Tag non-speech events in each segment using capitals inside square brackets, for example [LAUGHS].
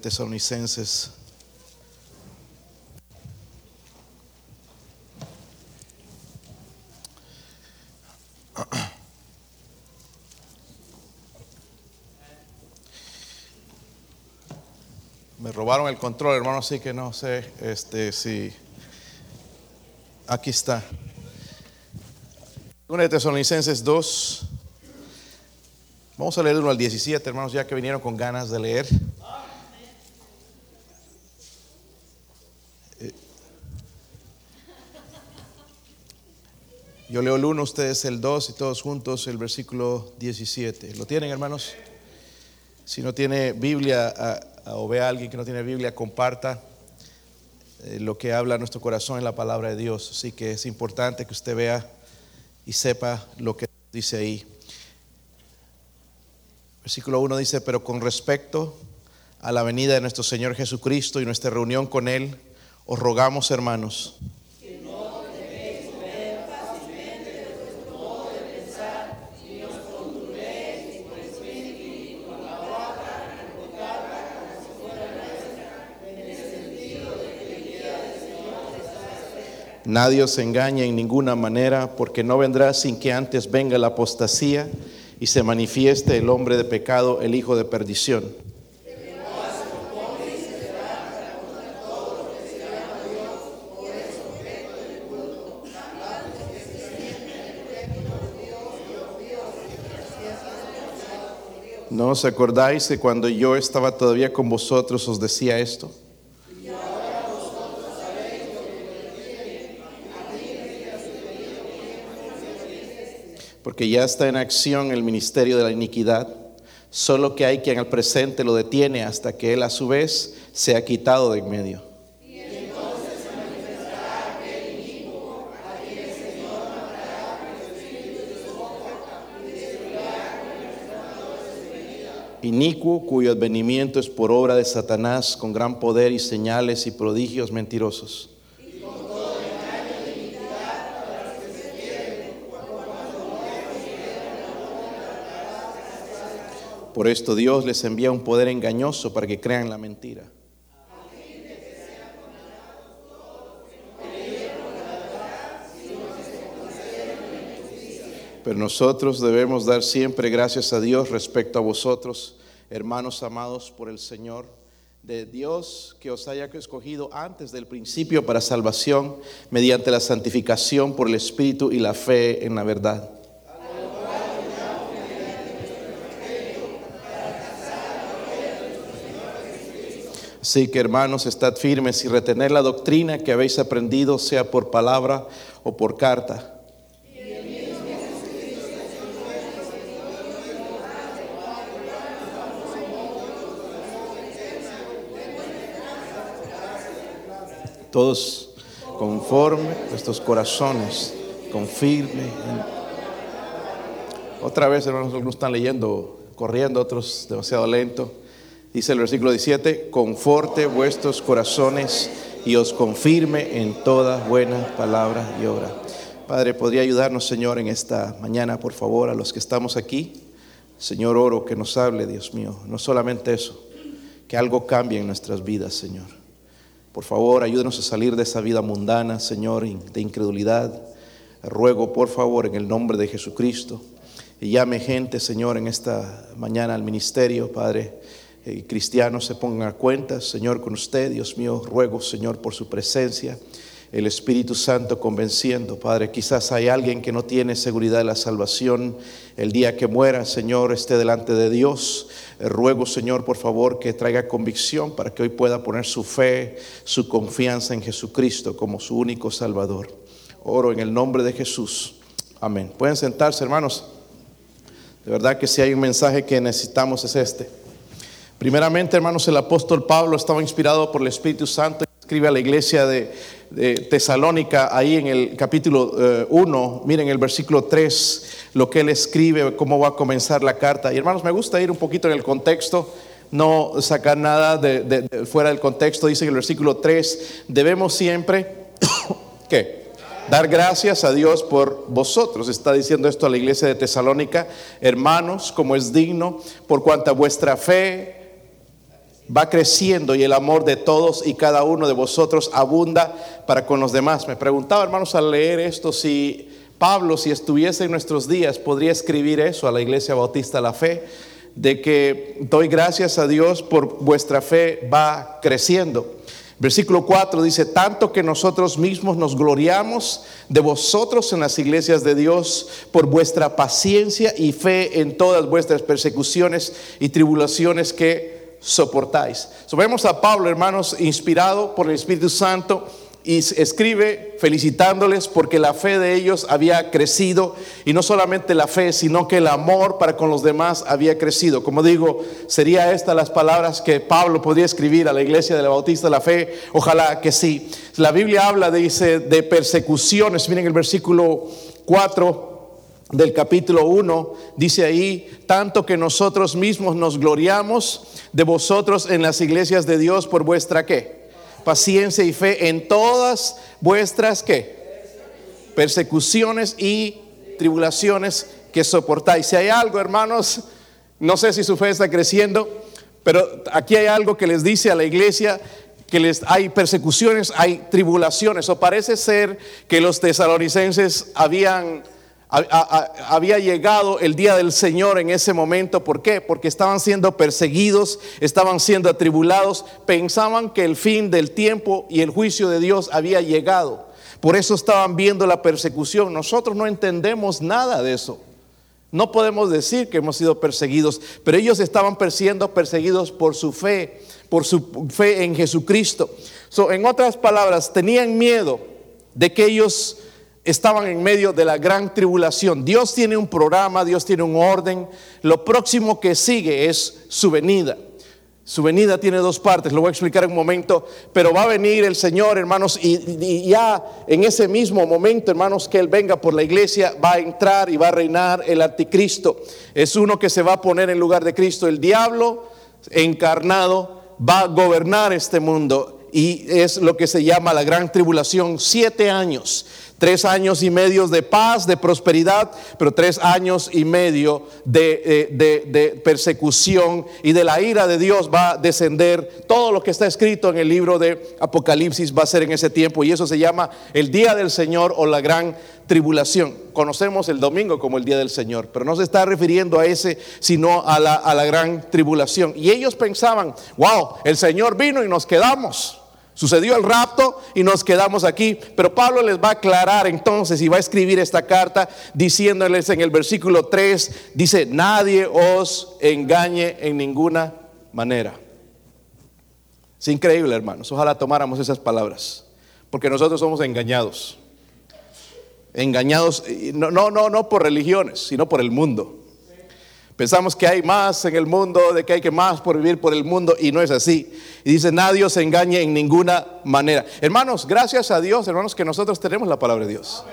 Tesalonicenses. Me robaron el control, hermano, así que no sé este, si... Aquí está. Una de Tesalonicenses 2. Vamos a leer uno al 17, hermanos, ya que vinieron con ganas de leer. Yo leo el 1, ustedes el 2 y todos juntos el versículo 17. ¿Lo tienen, hermanos? Si no tiene Biblia o ve a alguien que no tiene Biblia, comparta eh, lo que habla nuestro corazón en la palabra de Dios. Así que es importante que usted vea y sepa lo que dice ahí. Versículo 1 dice, pero con respecto a la venida de nuestro Señor Jesucristo y nuestra reunión con Él, os rogamos, hermanos, Nadie os engañe en ninguna manera, porque no vendrá sin que antes venga la apostasía y se manifieste el hombre de pecado, el hijo de perdición. ¿No os acordáis que cuando yo estaba todavía con vosotros os decía esto? Porque ya está en acción el ministerio de la iniquidad, solo que hay quien al presente lo detiene hasta que él a su vez se ha quitado de en medio. inicuo cuyo advenimiento es por obra de Satanás con gran poder y señales y prodigios mentirosos Por esto Dios les envía un poder engañoso para que crean la mentira. Pero nosotros debemos dar siempre gracias a Dios respecto a vosotros, hermanos amados por el Señor, de Dios que os haya escogido antes del principio para salvación mediante la santificación por el Espíritu y la fe en la verdad Así que hermanos, estad firmes y retener la doctrina que habéis aprendido, sea por palabra o por carta. Todos conforme nuestros corazones, confirme. Otra vez, hermanos, algunos están leyendo, corriendo, otros demasiado lento. Dice el versículo 17, conforte vuestros corazones y os confirme en toda buena palabra y obra. Padre, ¿podría ayudarnos, Señor, en esta mañana, por favor, a los que estamos aquí? Señor, oro que nos hable, Dios mío. No solamente eso, que algo cambie en nuestras vidas, Señor. Por favor, ayúdenos a salir de esa vida mundana, Señor, de incredulidad. Ruego, por favor, en el nombre de Jesucristo, y llame gente, Señor, en esta mañana al ministerio, Padre eh, cristianos se pongan a cuenta, Señor, con usted, Dios mío, ruego, Señor, por su presencia, el Espíritu Santo convenciendo, Padre, quizás hay alguien que no tiene seguridad de la salvación, el día que muera, Señor, esté delante de Dios. Eh, ruego, Señor, por favor, que traiga convicción para que hoy pueda poner su fe, su confianza en Jesucristo como su único Salvador. Oro en el nombre de Jesús. Amén. Pueden sentarse, hermanos. De verdad que si hay un mensaje que necesitamos es este. Primeramente, hermanos, el apóstol Pablo estaba inspirado por el Espíritu Santo y escribe a la iglesia de, Tesalónica, ahí en el capítulo 1, eh, miren el versículo 3, lo que él escribe, cómo va a comenzar la carta. Y hermanos, me gusta ir un poquito en el contexto, no sacar nada de, fuera del contexto. Dice en el versículo 3, debemos siempre, [COUGHS] ¿qué? Dar gracias a Dios por vosotros. Está diciendo esto a la iglesia de Tesalónica, hermanos, como es digno, por cuanta vuestra fe va creciendo y el amor de todos y cada uno de vosotros abunda para con los demás. Me preguntaba, hermanos, al leer esto, si Pablo, si estuviese en nuestros días, podría escribir eso a la Iglesia Bautista La Fe, de que doy gracias a Dios por vuestra fe va creciendo. Versículo 4 dice, tanto que nosotros mismos nos gloriamos de vosotros en las iglesias de Dios por vuestra paciencia y fe en todas vuestras persecuciones y tribulaciones que soportáis. So, vemos a Pablo, hermanos, inspirado por el Espíritu Santo y escribe felicitándoles porque la fe de ellos había crecido y no solamente la fe, sino que el amor para con los demás había crecido. Como digo, sería estas las palabras que Pablo podría escribir a la iglesia de la Bautista de la Fe. Ojalá que sí. La Biblia habla, dice, de persecuciones. Miren el versículo 4 del capítulo 1, dice ahí, tanto que nosotros mismos nos gloriamos de vosotros en las iglesias de Dios por vuestra qué? paciencia y fe en todas vuestras ¿qué? persecuciones y tribulaciones que soportáis. Si hay algo, hermanos, no sé si su fe está creciendo, pero aquí hay algo que les dice a la iglesia que les hay persecuciones, hay tribulaciones, o parece ser que los tesalonicenses habían había llegado el día del Señor en ese momento. ¿Por qué? Porque estaban siendo perseguidos, estaban siendo atribulados, pensaban que el fin del tiempo y el juicio de Dios había llegado. Por eso estaban viendo la persecución. Nosotros no entendemos nada de eso. No podemos decir que hemos sido perseguidos, pero ellos estaban siendo perseguidos por su fe, por su fe en Jesucristo. en otras palabras, tenían miedo de que ellos estaban en medio de la gran tribulación. Dios tiene un programa, Dios tiene un orden. Lo próximo que sigue es su venida. Su venida tiene dos partes, lo voy a explicar en un momento, pero va a venir el Señor, hermanos, y, ya en ese mismo momento, hermanos, que Él venga por la iglesia, va a entrar y va a reinar el anticristo. Es uno que se va a poner en lugar de Cristo. El diablo encarnado va a gobernar este mundo y es lo que se llama la gran tribulación, siete años. Tres años y medio de paz, de prosperidad, pero tres años y medio eh, de, persecución y de la ira de Dios va a descender. Todo lo que está escrito en el libro de Apocalipsis va a ser en ese tiempo y eso se llama el día del Señor o la gran tribulación. Conocemos el domingo como el día del Señor, pero no se está refiriendo a ese, sino a la, a la gran tribulación. Y ellos pensaban, wow, el Señor vino y nos quedamos. Sucedió el rapto y nos quedamos aquí, pero Pablo les va a aclarar entonces y va a escribir esta carta diciéndoles en el versículo 3, dice, nadie os engañe en ninguna manera. Es increíble, hermanos, ojalá tomáramos esas palabras, porque nosotros somos engañados. Engañados, no, no, no, no por religiones, sino por el mundo. Pensamos que hay más en el mundo, de que hay que más por vivir por el mundo y no es así. Y dice, nadie se engañe en ninguna manera. Hermanos, gracias a Dios, hermanos, que nosotros tenemos la palabra de Dios.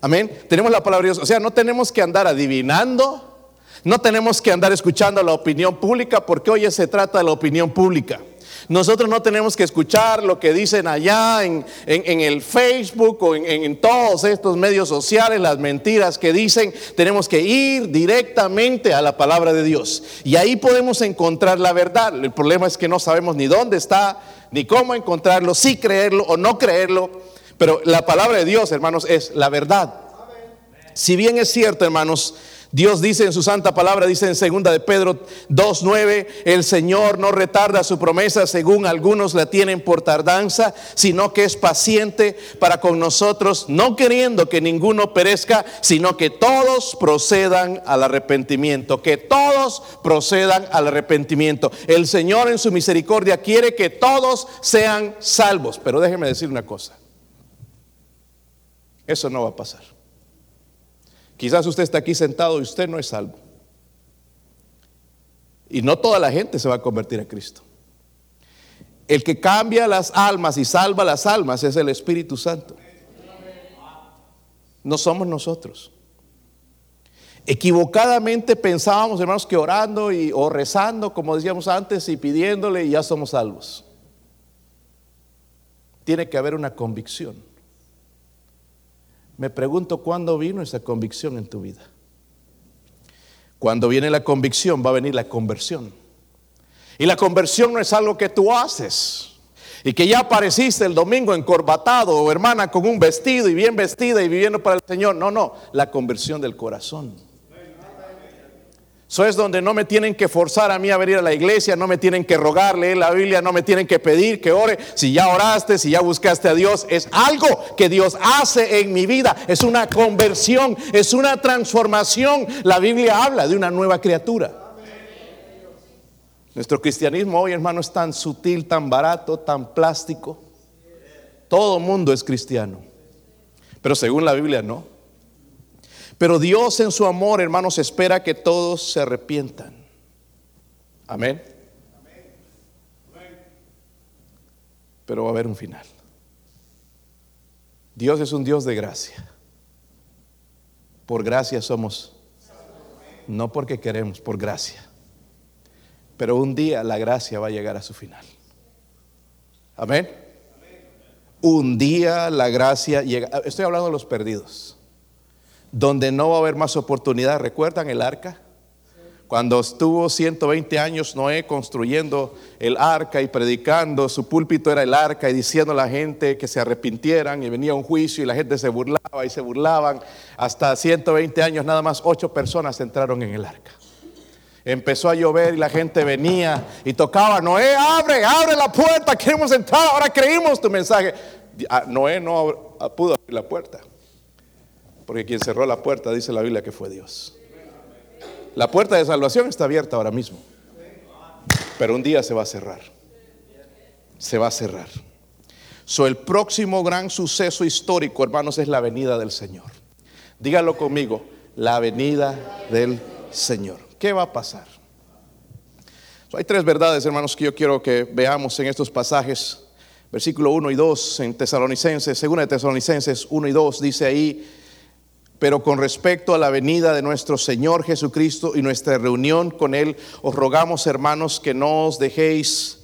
Amén. Tenemos la palabra de Dios. O sea, no tenemos que andar adivinando, no tenemos que andar escuchando la opinión pública, porque hoy se trata de la opinión pública. Nosotros no tenemos que escuchar lo que dicen allá en, el Facebook o en, todos estos medios sociales, las mentiras que dicen. Tenemos que ir directamente a la palabra de Dios. Y ahí podemos encontrar la verdad. El problema es que no sabemos ni dónde está, ni cómo encontrarlo, si creerlo o no creerlo. Pero la palabra de Dios, hermanos, es la verdad. Si bien es cierto, hermanos, Dios dice en su santa palabra, dice en segunda de Pedro 2.9, el Señor no retarda su promesa según algunos la tienen por tardanza, sino que es paciente para con nosotros, no queriendo que ninguno perezca, sino que todos procedan al arrepentimiento, que todos procedan al arrepentimiento. El Señor en su misericordia quiere que todos sean salvos, pero déjeme decir una cosa, eso no va a pasar. Quizás usted está aquí sentado y usted no es salvo. Y no toda la gente se va a convertir a Cristo. El que cambia las almas y salva las almas es el Espíritu Santo. No somos nosotros. Equivocadamente pensábamos, hermanos, que orando y, o rezando, como decíamos antes, y pidiéndole, ya somos salvos. Tiene que haber una convicción. Me pregunto cuándo vino esa convicción en tu vida. Cuando viene la convicción va a venir la conversión. Y la conversión no es algo que tú haces. Y que ya apareciste el domingo encorbatado o hermana con un vestido y bien vestida y viviendo para el Señor. No, no, la conversión del corazón. Eso es donde no me tienen que forzar a mí a venir a la iglesia, no me tienen que rogar, leer la Biblia, no me tienen que pedir que ore. Si ya oraste, si ya buscaste a Dios, es algo que Dios hace en mi vida. Es una conversión, es una transformación. La Biblia habla de una nueva criatura. Nuestro cristianismo hoy, hermano, es tan sutil, tan barato, tan plástico. Todo mundo es cristiano. Pero según la Biblia no. Pero Dios en su amor, hermanos, espera que todos se arrepientan. Amén. Pero va a haber un final. Dios es un Dios de gracia. Por gracia somos, no porque queremos, por gracia. Pero un día la gracia va a llegar a su final. Amén. Un día la gracia llega. Estoy hablando de los perdidos. Donde no va a haber más oportunidad. ¿Recuerdan el arca? Cuando estuvo 120 años Noé construyendo el arca y predicando, su púlpito era el arca y diciendo a la gente que se arrepintieran y venía un juicio y la gente se burlaba y se burlaban. Hasta 120 años nada más ocho personas entraron en el arca. Empezó a llover y la gente venía y tocaba, Noé, abre, abre la puerta, queremos entrar, ahora creímos tu mensaje. Ah, Noé no pudo abrir la puerta, porque quien cerró la puerta, dice la Biblia, que fue Dios. La puerta de salvación está abierta ahora mismo, pero un día se va a cerrar. Se va a cerrar. So, el próximo gran suceso histórico, hermanos, es la venida del Señor. Dígalo conmigo, la venida del Señor. ¿Qué va a pasar? hay tres verdades, hermanos, que yo quiero que veamos en estos pasajes. Versículo 1 y 2 en Tesalonicenses, segunda de Tesalonicenses 1 y 2 dice ahí, pero con respecto a la venida de nuestro Señor Jesucristo y nuestra reunión con Él, os rogamos, hermanos, que no os dejéis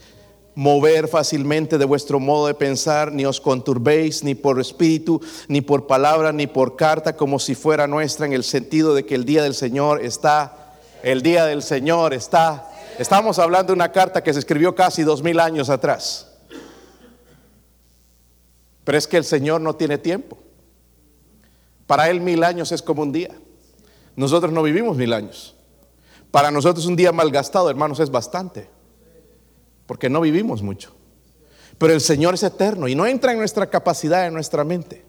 mover fácilmente de vuestro modo de pensar, ni os conturbéis ni por espíritu, ni por palabra, ni por carta, como si fuera nuestra, en el sentido de que el día del Señor está, el día del Señor está. Estamos hablando de una carta que se escribió casi dos mil años atrás. Pero es que el Señor no tiene tiempo. Para Él mil años es como un día. Nosotros no vivimos mil años. Para nosotros un día malgastado, hermanos, es bastante porque no vivimos mucho. Pero el Señor es eterno y no entra en nuestra capacidad, en nuestra mente.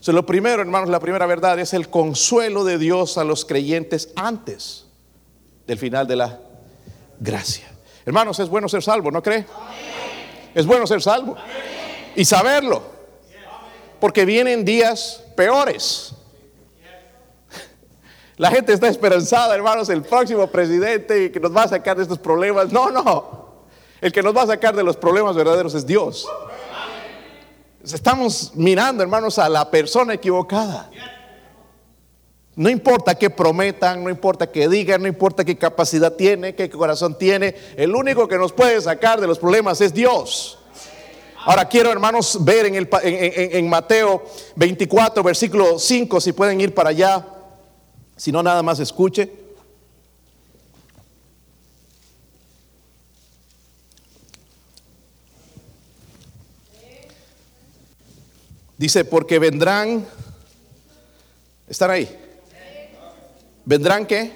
So, lo primero, hermanos, la primera verdad es el consuelo de Dios a los creyentes antes del final de la gracia. Hermanos, es bueno ser salvo, ¿no cree? Es bueno ser salvo y saberlo, porque vienen días peores. La gente está esperanzada, hermanos, el próximo presidente que nos va a sacar de estos problemas. No, no. El que nos va a sacar de los problemas verdaderos es Dios. Estamos mirando, hermanos, a la persona equivocada. No importa qué prometan, no importa qué digan, no importa qué capacidad tiene, qué corazón tiene. El único que nos puede sacar de los problemas es Dios. Ahora quiero, hermanos, ver en, el, en Mateo 24, versículo 5, si pueden ir para allá. Si no, nada más escuche. Dice, porque vendrán, ¿están ahí? ¿Vendrán qué?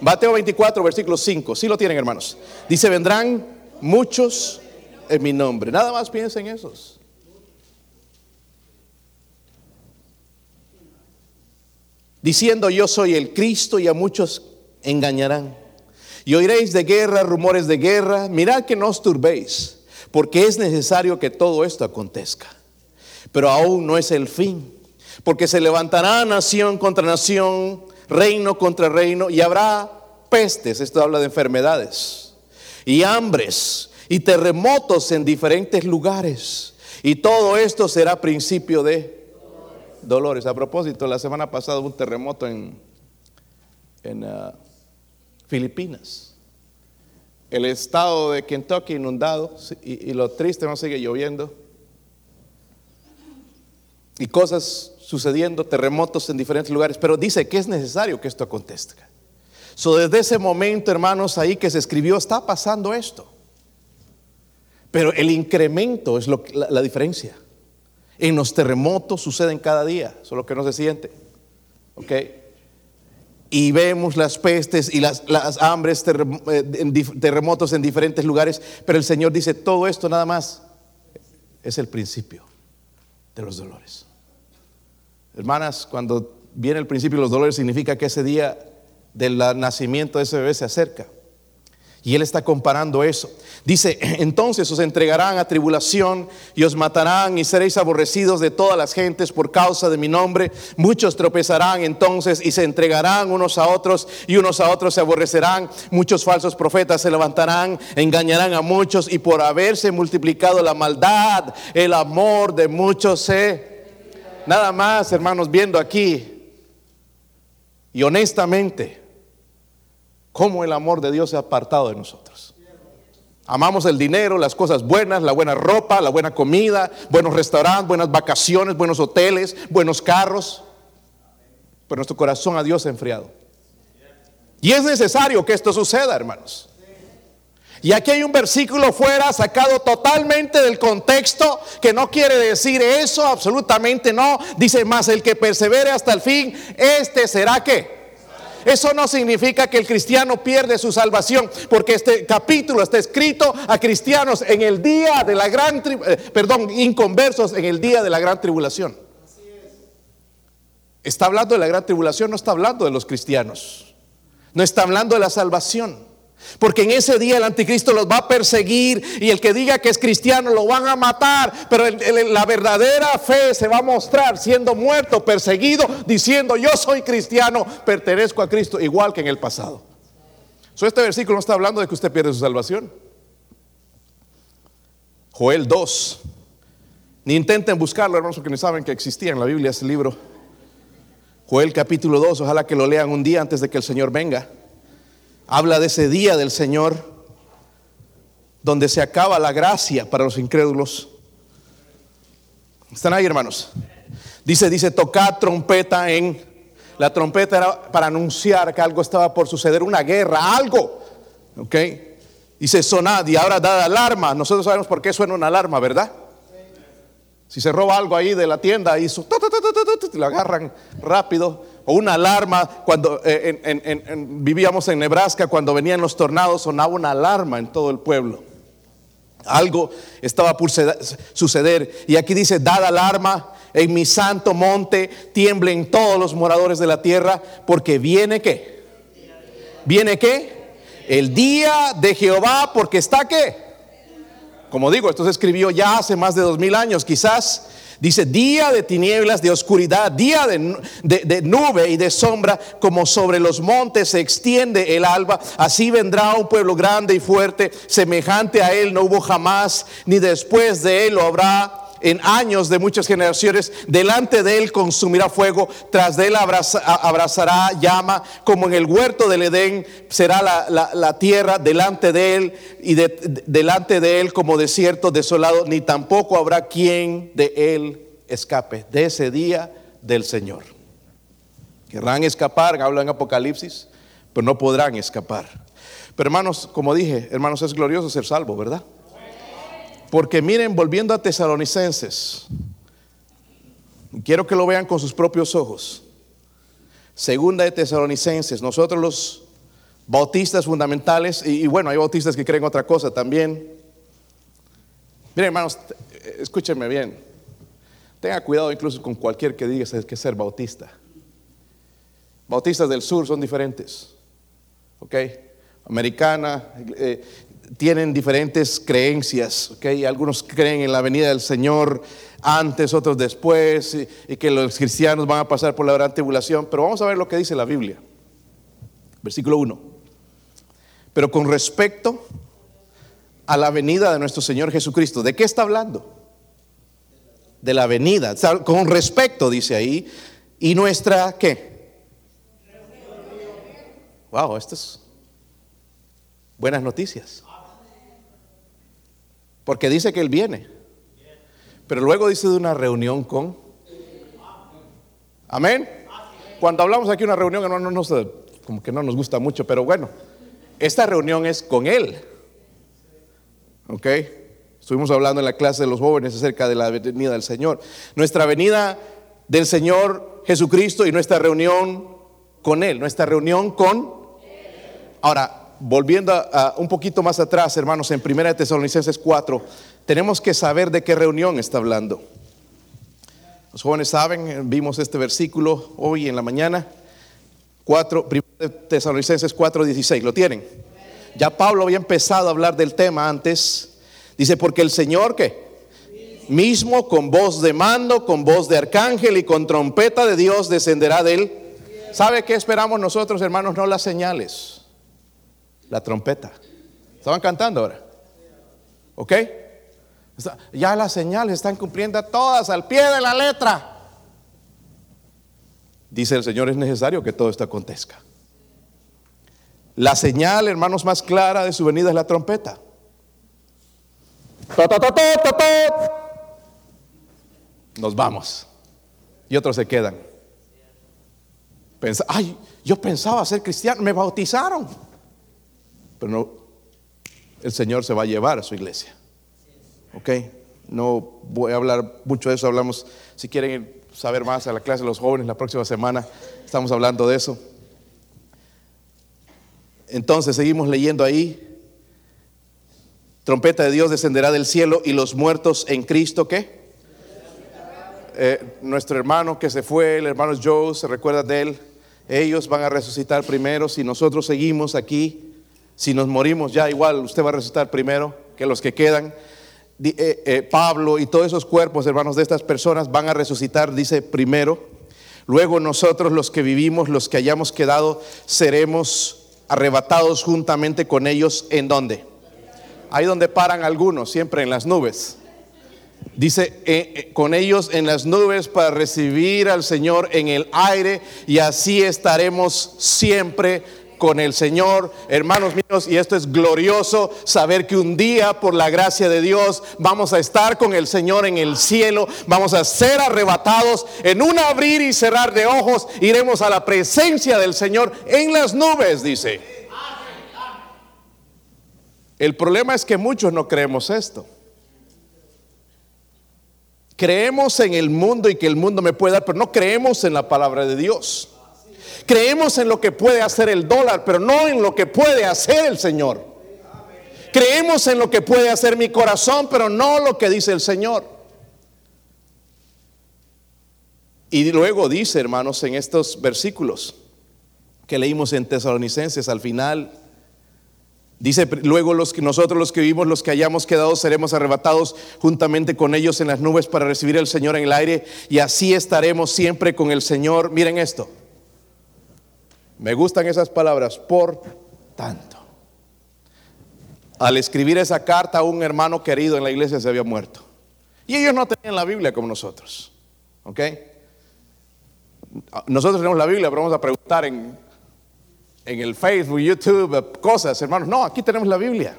Mateo 24, versículo 5. Sí lo tienen, hermanos. Dice, vendrán muchos en mi nombre. Nada más piensen esos. Diciendo, yo soy el Cristo y a muchos engañarán. Y oiréis de guerra, rumores de guerra. Mirad que no os turbéis, porque es necesario que todo esto acontezca pero aún no es el fin, porque se levantará nación contra nación, reino contra reino, y habrá pestes, esto habla de enfermedades, y hambres, y terremotos en diferentes lugares, y todo esto será principio de dolores. A propósito, la semana pasada hubo un terremoto en, uh, Filipinas. El estado de Kentucky inundado y, lo triste no sigue lloviendo y cosas sucediendo, terremotos en diferentes lugares, pero dice que es necesario que esto acontezca. Desde ese momento, hermanos, ahí que se escribió, está pasando esto. Pero el incremento es lo, la diferencia. En los terremotos suceden cada día, solo que no se siente. ¿Ok? Y vemos las pestes y las, las hambres, eh, terremotos en diferentes lugares, pero el Señor dice, todo esto nada más es el principio de los dolores. Hermanas, cuando viene el principio de los dolores significa que ese día del nacimiento de ese bebé se acerca. Y él está comparando eso. Dice, entonces os entregarán a tribulación y os matarán y seréis aborrecidos de todas las gentes por causa de mi nombre. Muchos tropezarán entonces y se entregarán unos a otros y unos a otros se aborrecerán. Muchos falsos profetas se levantarán, engañarán a muchos y por haberse multiplicado la maldad, el amor de muchos se... Nada más, hermanos, viendo aquí y honestamente cómo el amor de Dios se ha apartado de nosotros. Amamos el dinero, las cosas buenas, la buena ropa, la buena comida, buenos restaurantes, buenas vacaciones, buenos hoteles, buenos carros. Pero nuestro corazón a Dios se ha enfriado. Y es necesario que esto suceda, hermanos. Y aquí hay un versículo fuera sacado totalmente del contexto que no quiere decir eso, absolutamente no. Dice más, el que persevere hasta el fin, este será que eso no significa que el cristiano pierde su salvación, porque este capítulo está escrito a cristianos en el día de la gran, eh, perdón, inconversos en el día de la gran tribulación. Está hablando de la gran tribulación, no está hablando de los cristianos. No está hablando de la salvación. Porque en ese día el anticristo los va a perseguir y el que diga que es cristiano lo van a matar. Pero la verdadera fe se va a mostrar siendo muerto, perseguido, diciendo yo soy cristiano, pertenezco a Cristo, igual que en el pasado. este versículo no está hablando de que usted pierde su salvación. Joel 2. Ni intenten buscarlo, hermanos, porque no saben que existía en la Biblia ese libro. Joel capítulo 2, ojalá que lo lean un día antes de que el Señor venga habla de ese día del Señor donde se acaba la gracia para los incrédulos. ¿Están ahí, hermanos? Dice, dice, tocad trompeta en... La trompeta era para anunciar que algo estaba por suceder, una guerra, algo. ¿Ok? Dice, sonad y ahora da alarma. Nosotros sabemos por qué suena una alarma, ¿verdad? Si se roba algo ahí de la tienda, y lo agarran rápido o una alarma. Cuando eh, vivíamos en Nebraska, cuando venían los tornados, sonaba una alarma en todo el pueblo. Algo estaba por suceder. Y aquí dice, dad alarma en mi santo monte, tiemblen todos los moradores de la tierra, porque viene qué? ¿Viene qué? El día de Jehová, porque está qué? Como digo, esto se escribió ya hace más de dos mil años, quizás Dice, día de tinieblas, de oscuridad, día de, nube y de sombra, como sobre los montes se extiende el alba, así vendrá un pueblo grande y fuerte, semejante a él no hubo jamás, ni después de él lo habrá en años de muchas generaciones, delante de él consumirá fuego, tras de él abrazará llama, como en el huerto del Edén será la, tierra delante de él y delante de él como desierto desolado, ni tampoco habrá quien de él escape, de ese día del Señor. Querrán escapar, hablan en Apocalipsis, pero no podrán escapar. Pero hermanos, como dije, hermanos, es glorioso ser salvo, ¿verdad? Porque miren, volviendo a tesalonicenses, quiero que lo vean con sus propios ojos. Segunda de tesalonicenses, nosotros los bautistas fundamentales, y, bueno, hay bautistas que creen otra cosa también. Miren, hermanos, escúchenme bien. Tenga cuidado incluso con cualquier que diga que es ser bautista. Bautistas del sur son diferentes. ¿Ok? Americana, eh, tienen diferentes creencias. ¿okay? Algunos creen en la venida del Señor antes, otros después, y, que los cristianos van a pasar por la gran tribulación. Pero vamos a ver lo que dice la Biblia. Versículo 1. Pero con respecto a la venida de nuestro Señor Jesucristo, ¿de qué está hablando? De la venida. Con respecto, dice ahí, y nuestra, ¿qué? Wow, esto es buenas noticias. Porque dice que Él viene. Pero luego dice de una reunión con... Amén. Cuando hablamos aquí de una reunión, no, no, como que no nos gusta mucho, pero bueno, esta reunión es con Él. ¿Ok? Estuvimos hablando en la clase de los jóvenes acerca de la venida del Señor. Nuestra venida del Señor Jesucristo y nuestra reunión con Él, nuestra reunión con... Ahora, volviendo a, un poquito más atrás, hermanos, en 1 Tesalonicenses 4, tenemos que saber de qué reunión está hablando. Los jóvenes saben, vimos este versículo hoy en la mañana, 4, 1 Tesalonicenses 4, 16, ¿lo tienen? Ya Pablo había empezado a hablar del tema antes. Dice, porque el Señor que mismo con voz de mando, con voz de arcángel y con trompeta de Dios descenderá de él. ¿Sabe qué esperamos nosotros, hermanos? No las señales, la trompeta. ¿Estaban cantando ahora? ¿Ok? Ya las señales están cumpliendo todas al pie de la letra. Dice el Señor, es necesario que todo esto acontezca. La señal, hermanos, más clara de su venida es la trompeta. Nos vamos. Y otros se quedan. ay, yo pensaba ser cristiano, me bautizaron. Pero no, el Señor se va a llevar a su iglesia. ¿Ok? No voy a hablar mucho de eso, hablamos, si quieren saber más a la clase de los jóvenes la próxima semana, estamos hablando de eso. Entonces seguimos leyendo ahí. Trompeta de Dios descenderá del cielo y los muertos en Cristo, ¿qué? Eh, nuestro hermano que se fue, el hermano Joe, se recuerda de él. Ellos van a resucitar primero. Si nosotros seguimos aquí, si nos morimos ya igual, usted va a resucitar primero que los que quedan. Eh, eh, Pablo y todos esos cuerpos, hermanos, de estas personas van a resucitar, dice primero. Luego nosotros los que vivimos, los que hayamos quedado, seremos arrebatados juntamente con ellos. ¿En dónde? Ahí donde paran algunos, siempre en las nubes. Dice, eh, con ellos en las nubes para recibir al Señor en el aire y así estaremos siempre con el Señor, hermanos míos, y esto es glorioso, saber que un día, por la gracia de Dios, vamos a estar con el Señor en el cielo, vamos a ser arrebatados en un abrir y cerrar de ojos, iremos a la presencia del Señor en las nubes, dice. El problema es que muchos no creemos esto. Creemos en el mundo y que el mundo me puede dar, pero no creemos en la palabra de Dios. Creemos en lo que puede hacer el dólar, pero no en lo que puede hacer el Señor. Creemos en lo que puede hacer mi corazón, pero no lo que dice el Señor. Y luego dice, hermanos, en estos versículos que leímos en Tesalonicenses al final, Dice luego los que nosotros los que vivimos, los que hayamos quedado, seremos arrebatados juntamente con ellos en las nubes para recibir al Señor en el aire y así estaremos siempre con el Señor. Miren esto. Me gustan esas palabras, por tanto. Al escribir esa carta, un hermano querido en la iglesia se había muerto. Y ellos no tenían la Biblia como nosotros. ¿Ok? Nosotros tenemos la Biblia, pero vamos a preguntar en, en el Facebook, YouTube, cosas, hermanos. No, aquí tenemos la Biblia.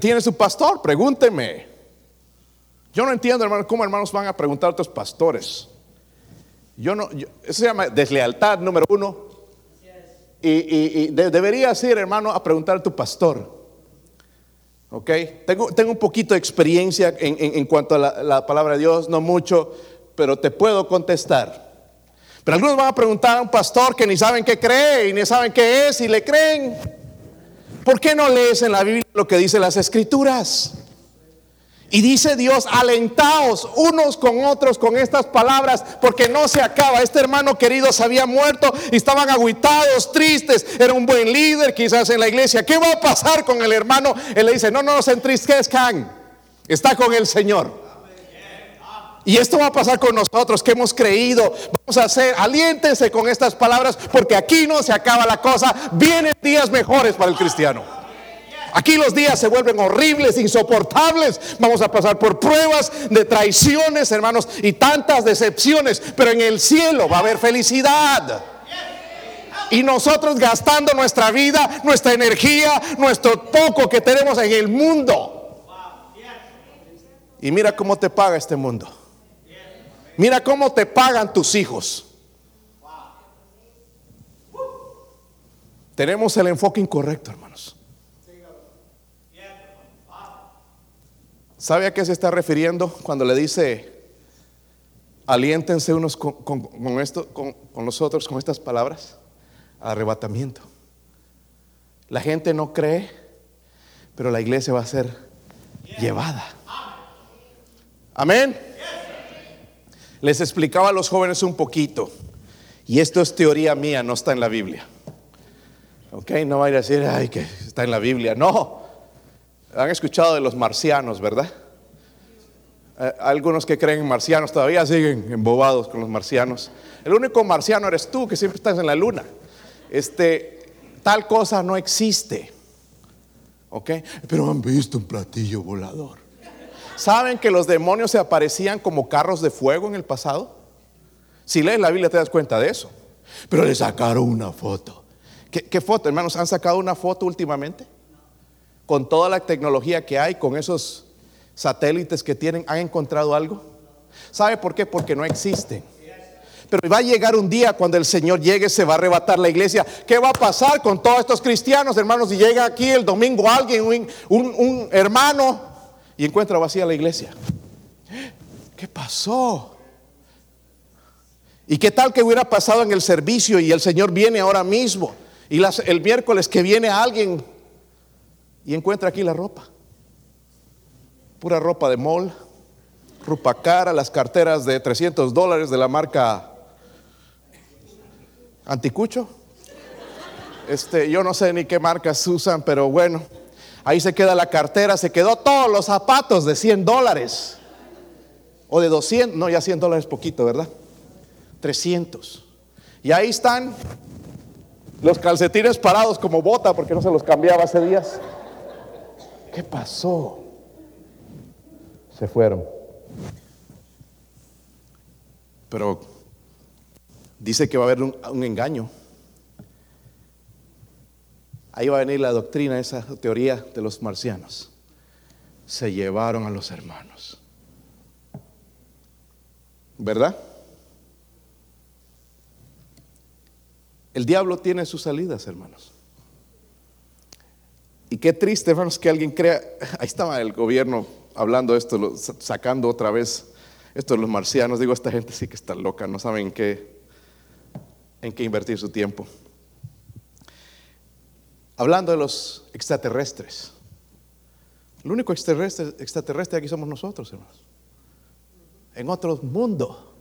¿Tiene su pastor? Pregúnteme. Yo no entiendo, hermanos, cómo hermanos van a preguntar a otros pastores. Yo no, eso se llama deslealtad número uno. Y, debería ser, hermano, a preguntar a tu pastor. ¿Ok? Tengo, un poquito de experiencia en, cuanto a la, la, palabra de Dios, no mucho, pero te puedo contestar. Pero algunos van a preguntar a un pastor que ni saben qué cree y ni saben qué es y le creen. ¿Por qué no lees en la Biblia lo que dice las escrituras? Y dice Dios, alentaos unos con otros con estas palabras, porque no se acaba. Este hermano querido se había muerto y estaban aguitados, tristes. Era un buen líder quizás en la iglesia. ¿Qué va a pasar con el hermano? Él le dice, no, no se entristezcan. Está con el Señor. Y esto va a pasar con nosotros que hemos creído. Vamos a hacer, aliéntense con estas palabras, porque aquí no se acaba la cosa. Vienen días mejores para el cristiano. Aquí los días se vuelven horribles, insoportables. Vamos a pasar por pruebas de traiciones, hermanos, y tantas decepciones. Pero en el cielo va a haber felicidad. Y nosotros gastando nuestra vida, nuestra energía, nuestro poco que tenemos en el mundo. Y mira cómo te paga este mundo. Mira cómo te pagan tus hijos. Tenemos el enfoque incorrecto, hermanos. ¿Sabe a qué se está refiriendo cuando le dice, aliéntense unos con, esto, con, con nosotros con estas palabras? Arrebatamiento. La gente no cree, pero la iglesia va a ser llevada. Amén. Les explicaba a los jóvenes un poquito, y esto es teoría mía, no está en la Biblia. Ok, no vaya a decir, ay, que está en la Biblia. No, han escuchado de los marcianos, ¿verdad? Eh, algunos que creen en marcianos todavía siguen embobados con los marcianos. El único marciano eres tú que siempre estás en la luna. Este, tal cosa no existe. ¿Ok? Pero han visto un platillo volador. ¿Saben que los demonios se aparecían como carros de fuego en el pasado? Si lees la Biblia te das cuenta de eso. Pero le sacaron una foto. ¿Qué, foto, hermanos? ¿Han sacado una foto últimamente? Con toda la tecnología que hay, con esos satélites que tienen, ¿han encontrado algo? ¿Sabe por qué? Porque no existen. Pero va a llegar un día cuando el Señor llegue, se va a arrebatar la iglesia. ¿Qué va a pasar con todos estos cristianos, hermanos? Si llega aquí el domingo alguien, un, hermano, y encuentra vacía la iglesia. ¿Qué pasó? ¿Y qué tal que hubiera pasado en el servicio y el Señor viene ahora mismo? Y el miércoles que viene alguien y encuentra aquí la ropa. Pura ropa de mall, ropa cara, las carteras de 300 dólares de la marca Anticucho. Este, yo no sé ni qué marcas usan, pero bueno, ahí se queda la cartera, se quedó todos los zapatos de 100 dólares. O de 200, no, ya 100 dólares poquito, ¿verdad? 300. Y ahí están los calcetines parados como bota porque no se los cambiaba hace días. ¿Qué pasó? Se fueron. Pero dice que va a haber un, engaño. Ahí va a venir la doctrina, esa teoría de los marcianos. Se llevaron a los hermanos. ¿Verdad? El diablo tiene sus salidas, hermanos. Y qué triste, hermanos, que alguien crea, [LAUGHS] ahí estaba el gobierno hablando esto, sacando otra vez esto de los marcianos. Digo, esta gente sí que está loca, no saben en qué, en qué invertir su tiempo. Hablando de los extraterrestres. El único extraterrestre, extraterrestre aquí somos nosotros, hermanos. En otro mundo.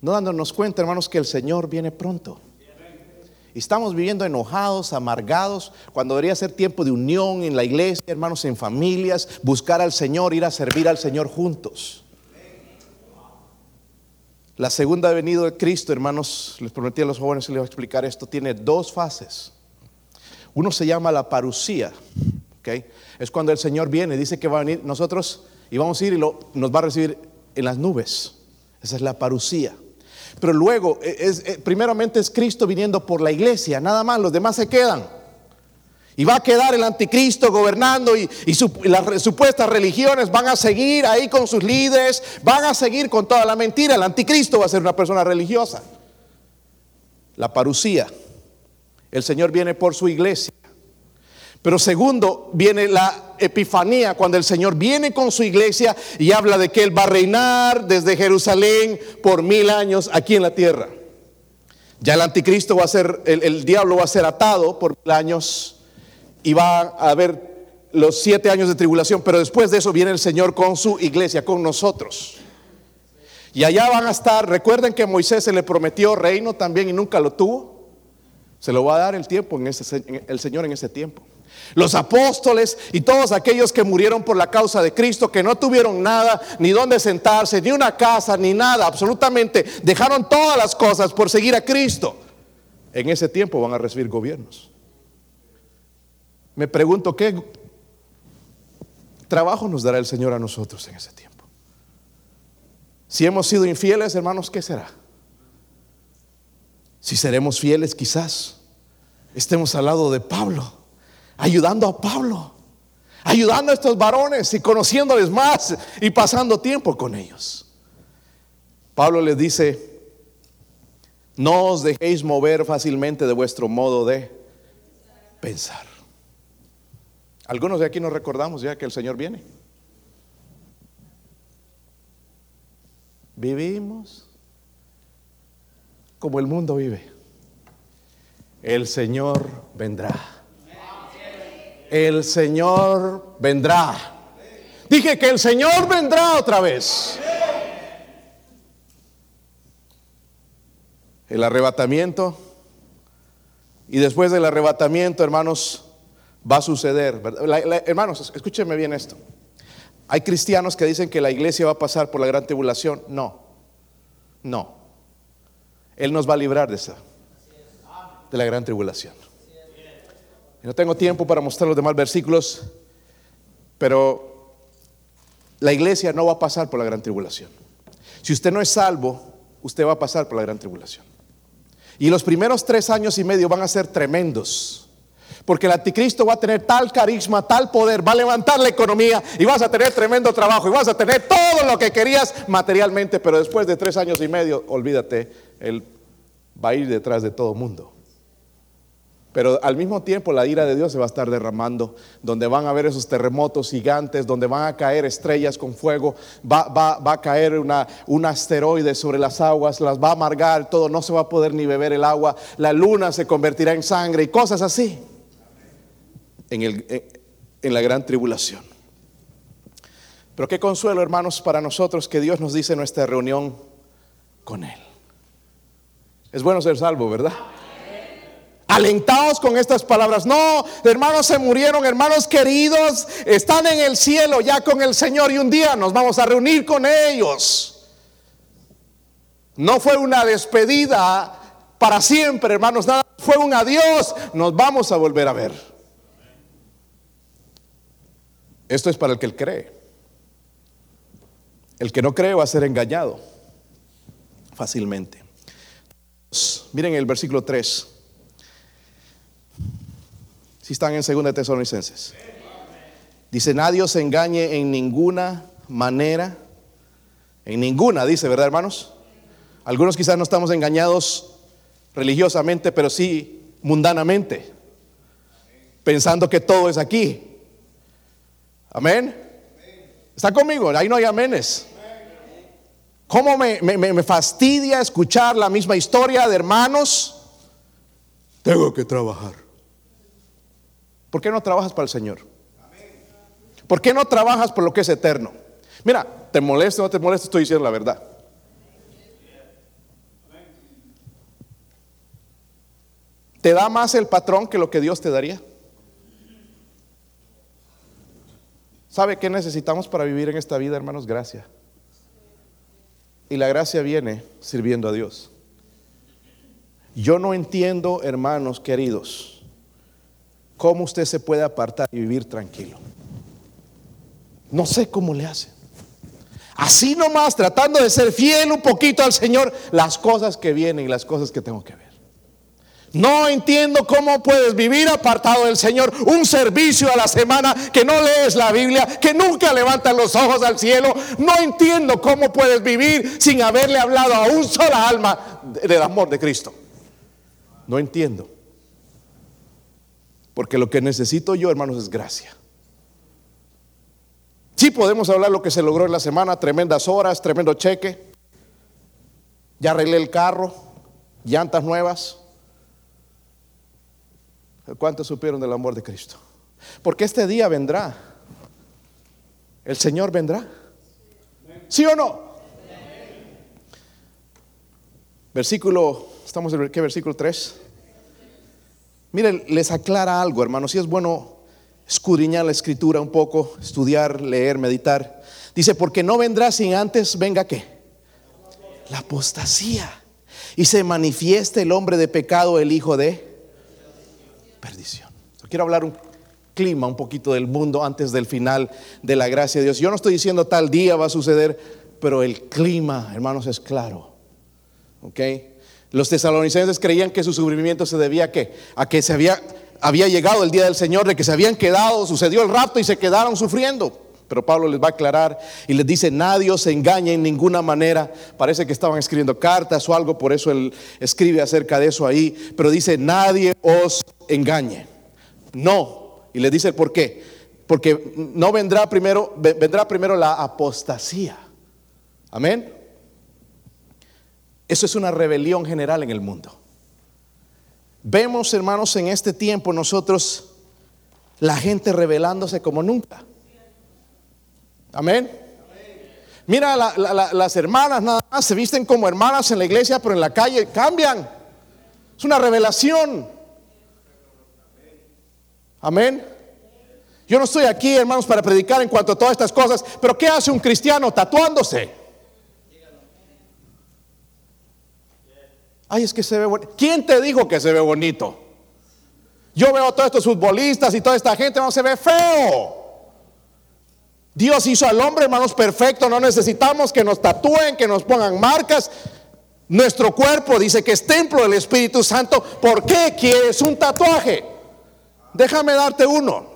No dándonos cuenta, hermanos, que el Señor viene pronto. Estamos viviendo enojados, amargados, cuando debería ser tiempo de unión en la iglesia, hermanos, en familias, buscar al Señor, ir a servir al Señor juntos. La segunda venida de Cristo, hermanos, les prometí a los jóvenes que les voy a explicar esto, tiene dos fases. Uno se llama la parucía. Es cuando el Señor viene, dice que va a venir nosotros y vamos a ir y nos va a recibir en las nubes. Esa es la parucía. Pero luego, eh, es, eh, primeramente es Cristo viniendo por la iglesia, nada más, los demás se quedan. Y va a quedar el anticristo gobernando y, las supuestas religiones van a seguir ahí con sus líderes, van a seguir con toda la mentira. El anticristo va a ser una persona religiosa. La parucía. El Señor viene por su iglesia. Pero segundo, viene la epifanía, cuando el Señor viene con su iglesia y habla de que Él va a reinar desde Jerusalén por mil años aquí en la tierra. Ya el anticristo va a ser, el, diablo va a ser atado por mil años y va a haber los siete años de tribulación, pero después de eso viene el Señor con su iglesia, con nosotros. Y allá van a estar, recuerden que Moisés se le prometió reino también y nunca lo tuvo. Se lo va a dar el tiempo en ese, el Señor en ese tiempo. Los apóstoles y todos aquellos que murieron por la causa de Cristo, que no tuvieron nada, ni dónde sentarse, ni una casa, ni nada, absolutamente, dejaron todas las cosas por seguir a Cristo. En ese tiempo van a recibir gobiernos. Me pregunto, ¿qué trabajo nos dará el Señor a nosotros en ese tiempo? Si hemos sido infieles, hermanos, ¿qué será? Si seremos fieles, quizás estemos al lado de Pablo ayudando a Pablo, ayudando a estos varones y conociéndoles más y pasando tiempo con ellos. Pablo les dice, no os dejéis mover fácilmente de vuestro modo de pensar. Algunos de aquí nos recordamos ya que el Señor viene. Vivimos como el mundo vive. El Señor vendrá. El Señor vendrá. Dije que el Señor vendrá otra vez. El arrebatamiento. Y después del arrebatamiento, hermanos, va a suceder. hermanos, escúchenme bien esto. Hay cristianos que dicen que la iglesia va a pasar por la gran tribulación. No, no. Él nos va a librar de esa, de la gran tribulación. No tengo tiempo para mostrar los demás versículos, pero la iglesia no va a pasar por la gran tribulación. Si usted no es salvo, usted va a pasar por la gran tribulación. Y los primeros tres años y medio van a ser tremendos. Porque el anticristo va a tener tal carisma, tal poder, va a levantar la economía y vas a tener tremendo trabajo y vas a tener todo lo que querías materialmente, pero después de tres años y medio, olvídate, él va a ir detrás de todo mundo. Pero al mismo tiempo la ira de Dios se va a estar derramando, donde van a haber esos terremotos gigantes, donde van a caer estrellas con fuego, va, va a caer una, un asteroide sobre las aguas, las va a amargar, todo, no se va a poder ni beber el agua, la luna se convertirá en sangre y cosas así en, el, la gran tribulación. Pero qué consuelo, hermanos, para nosotros que Dios nos dice nuestra reunión con Él. Es bueno ser salvo, ¿verdad? Alentados con estas palabras. No, hermanos se murieron, hermanos queridos, están en el cielo ya con el Señor y un día nos vamos a reunir con ellos. No fue una despedida para siempre, hermanos, nada, fue un adiós, nos vamos a volver a ver. Esto es para el que él cree. El que no cree va a ser engañado fácilmente. Miren el versículo 3. Si están en 2 Tesalonicenses. Dice, nadie os engañe en ninguna manera. En ninguna, dice, ¿verdad, hermanos? Algunos quizás no estamos engañados religiosamente, pero sí mundanamente. Pensando que todo es aquí. Amén. ¿Está conmigo? Ahí no hay amenes. ¿Cómo me, me, fastidia escuchar la misma historia de hermanos? Tengo que trabajar. ¿Por qué no trabajas para el Señor? ¿Por qué no trabajas por lo que es eterno? Mira, te molesta o no te molesta, estoy diciendo la verdad. ¿Te da más el patrón que lo que Dios te daría? ¿Sabe qué necesitamos para vivir en esta vida, hermanos? Gracia. Y la gracia viene sirviendo a Dios. Yo no entiendo, hermanos queridos, cómo usted se puede apartar y vivir tranquilo. No sé cómo le hace. Así nomás, tratando de ser fiel un poquito al Señor, las cosas que vienen y las cosas que tengo que ver. No entiendo cómo puedes vivir apartado del Señor, un servicio a la semana que no lees la Biblia, que nunca levantas los ojos al cielo. No entiendo cómo puedes vivir sin haberle hablado a un sola alma del amor de Cristo. No entiendo. Porque lo que necesito yo, hermanos, es gracia. Sí podemos hablar lo que se logró en la semana, tremendas horas, tremendo cheque. Ya arreglé el carro, llantas nuevas. ¿Cuántos supieron del amor de Cristo? Porque este día vendrá. El Señor vendrá. ¿Sí o no? Versículo, estamos en qué versículo 3. Miren, les aclara algo, hermanos, si es bueno escudriñar la escritura un poco, estudiar, leer, meditar. Dice, porque no vendrá sin antes venga qué? La apostasía. Y se manifieste el hombre de pecado, el hijo de perdición. Quiero hablar un clima, un poquito del mundo antes del final de la gracia de Dios. Yo no estoy diciendo tal día va a suceder, pero el clima, hermanos, es claro. ¿Ok? Los tesalonicenses creían que su sufrimiento se debía a qué? A que se había, había llegado el día del Señor, de que se habían quedado, sucedió el rapto y se quedaron sufriendo. Pero Pablo les va a aclarar y les dice, nadie os engañe en ninguna manera. Parece que estaban escribiendo cartas o algo, por eso él escribe acerca de eso ahí. Pero dice, nadie os engañe. No. Y le dice por qué. Porque no vendrá primero, vendrá primero la apostasía. Amén. Eso es una rebelión general en el mundo. Vemos, hermanos, en este tiempo nosotros la gente rebelándose como nunca. Amén. Mira, las hermanas nada más se visten como hermanas en la iglesia, pero en la calle cambian. Es una revelación. Amén. Yo no estoy aquí, hermanos, para predicar en cuanto a todas estas cosas, pero ¿qué hace un cristiano tatuándose? Ay, es que se ve bonito. ¿Quién te dijo que se ve bonito? Yo veo a todos estos futbolistas y toda esta gente, no se ve feo. Dios hizo al hombre, hermanos, perfecto. No necesitamos que nos tatúen, que nos pongan marcas. Nuestro cuerpo dice que es templo del Espíritu Santo. ¿Por qué quieres un tatuaje? Déjame darte uno.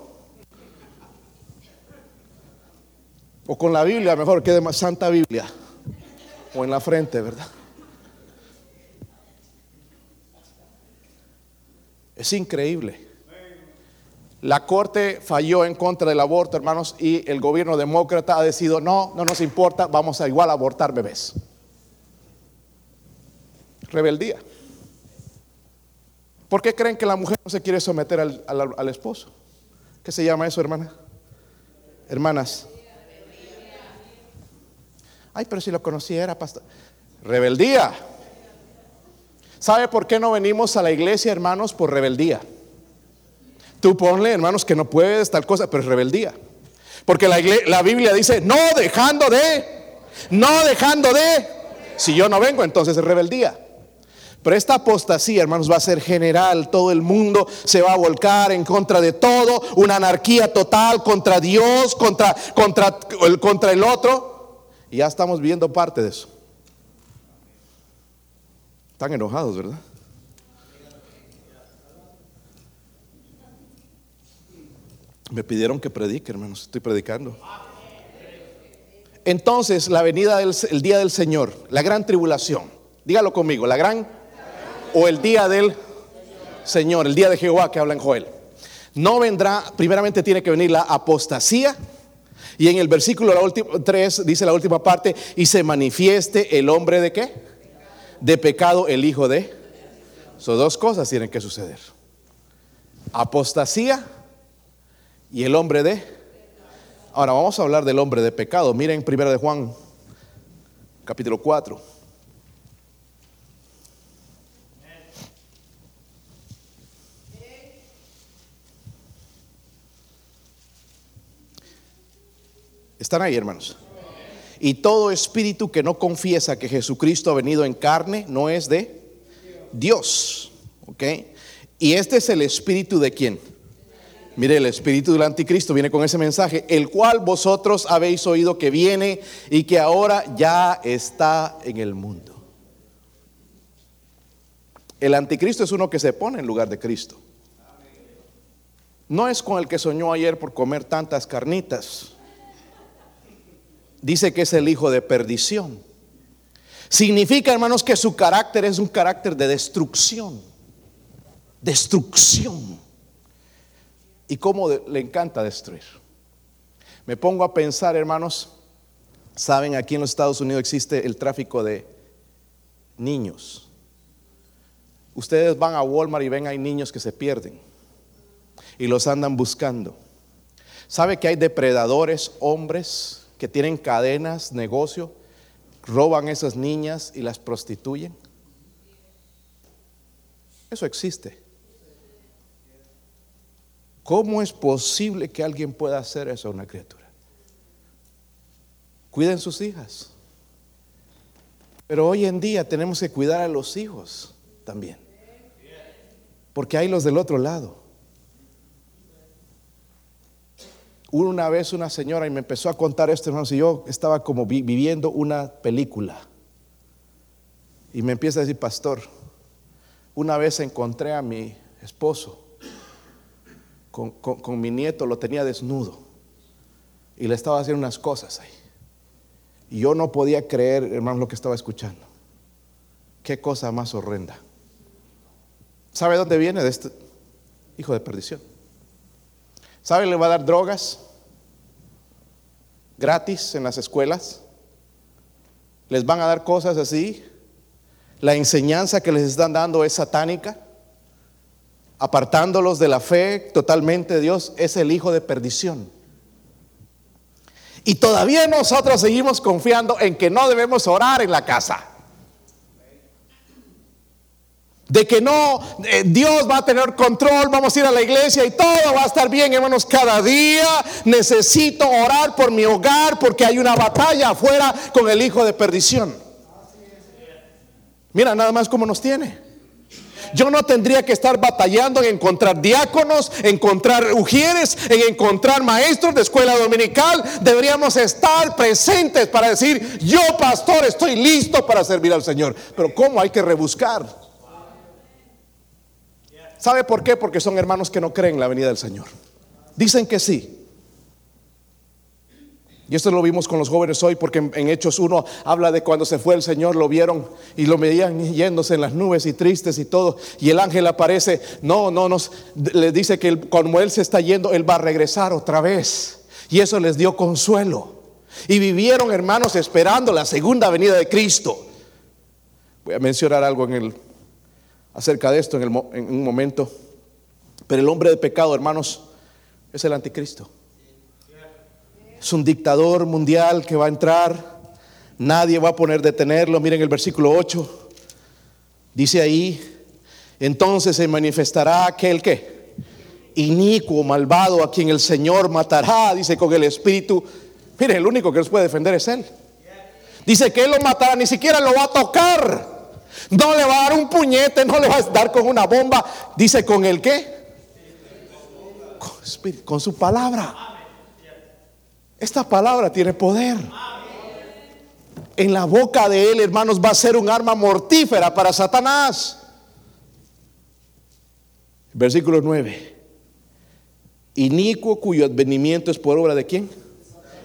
O con la Biblia, mejor, quede más Santa Biblia. O en la frente, ¿verdad? Es increíble. La corte falló en contra del aborto, hermanos, y el gobierno demócrata ha decidido, no, no nos importa, vamos a igual abortar bebés. Rebeldía. ¿Por qué creen que la mujer no se quiere someter al, al esposo? ¿Qué se llama eso, hermana? Hermanas. Ay, pero si lo conocía era pastor. Rebeldía. ¿Sabe por qué no venimos a la iglesia, hermanos? Por rebeldía. Tú ponle, hermanos, que no puedes tal cosa, pero es rebeldía. Porque la, la Biblia dice, no dejando de, no dejando de. Si yo no vengo, entonces es rebeldía. Pero esta apostasía, hermanos, va a ser general. Todo el mundo se va a volcar en contra de todo. Una anarquía total contra Dios, contra, contra, contra el otro. Y ya estamos viendo parte de eso. Están enojados, ¿verdad? Me pidieron que predique, hermanos. Estoy predicando. Entonces, la venida del el día del Señor, la gran tribulación. Dígalo conmigo, la gran o el día del Señor, el día de Jehová que habla en Joel. No vendrá, primeramente tiene que venir la apostasía. Y en el versículo 3 dice la última parte, y se manifieste el hombre de qué? De pecado el hijo de. Son dos cosas tienen que suceder. Apostasía y el hombre de. Ahora vamos a hablar del hombre de pecado. Miren primero de Juan, capítulo 4. ¿Están ahí, hermanos? Y todo espíritu que no confiesa que Jesucristo ha venido en carne no es de Dios. ¿Ok? Y este es el espíritu de quién? Mire, el espíritu del anticristo viene con ese mensaje, el cual vosotros habéis oído que viene y que ahora ya está en el mundo. El anticristo es uno que se pone en lugar de Cristo. No es con el que soñó ayer por comer tantas carnitas dice que es el hijo de perdición. Significa, hermanos, que su carácter es un carácter de destrucción. Destrucción. ¿Y cómo le encanta destruir? Me pongo a pensar, hermanos, saben, aquí en los Estados Unidos existe el tráfico de niños. Ustedes van a Walmart y ven hay niños que se pierden y los andan buscando. ¿Sabe que hay depredadores, hombres, que tienen cadenas, negocio, roban esas niñas y las prostituyen. Eso existe. ¿Cómo es posible que alguien pueda hacer eso a una criatura? Cuiden sus hijas. Pero hoy en día tenemos que cuidar a los hijos también. Porque hay los del otro lado. Una vez una señora y me empezó a contar esto, hermanos, y yo estaba como viviendo una película. Y me empieza a decir, pastor, una vez encontré a mi esposo con, con mi nieto, lo tenía desnudo y le estaba haciendo unas cosas ahí. Y yo no podía creer, hermano, lo que estaba escuchando. Qué cosa más horrenda. ¿Sabe dónde viene de este hijo de perdición? ¿Sabe? Le va a dar drogas gratis en las escuelas. Les van a dar cosas así. la enseñanza que les están dando es satánica, apartándolos de la fe totalmente Dios, es el hijo de perdición. Y todavía nosotros seguimos confiando en que no debemos orar en la casa. De que no, eh, Dios va a tener control, vamos a ir a la iglesia y todo va a estar bien, hermanos. Cada día necesito orar por mi hogar porque hay una batalla afuera con el hijo de perdición. Mira nada más cómo nos tiene. Yo no tendría que estar batallando en encontrar diáconos, encontrar ujieres, en encontrar maestros de escuela dominical. Deberíamos estar presentes para decir, yo pastor estoy listo para servir al Señor. Pero ¿cómo hay que rebuscar? ¿Sabe por qué? Porque son hermanos que no creen en la venida del Señor. Dicen que sí, y esto lo vimos con los jóvenes hoy porque en, Hechos 1 habla de cuando se fue el Señor, lo vieron y lo veían yéndose en las nubes y tristes y todo. Y el ángel aparece, no, no, nos le dice que como él se está yendo, él va a regresar otra vez. Y eso les dio consuelo. Y vivieron hermanos esperando la segunda venida de Cristo. Voy a mencionar algo en el, acerca de esto en, el, en un momento. Pero el hombre de pecado, hermanos, es el anticristo. Es un dictador mundial que va a entrar. Nadie va a poner detenerlo. Miren el versículo 8. Dice ahí, entonces se manifestará aquel que inicuo, malvado, a quien el Señor matará, dice con el Espíritu. Miren, el único que nos puede defender es Él. Dice que Él lo matará, ni siquiera lo va a tocar. No le va a dar un puñete, no le va a dar con una bomba. Dice con el qué? Con, con su palabra. Esta palabra tiene poder. En la boca de él, hermanos, va a ser un arma mortífera para Satanás. Versículo 9. Inicuo cuyo advenimiento es por obra de quién?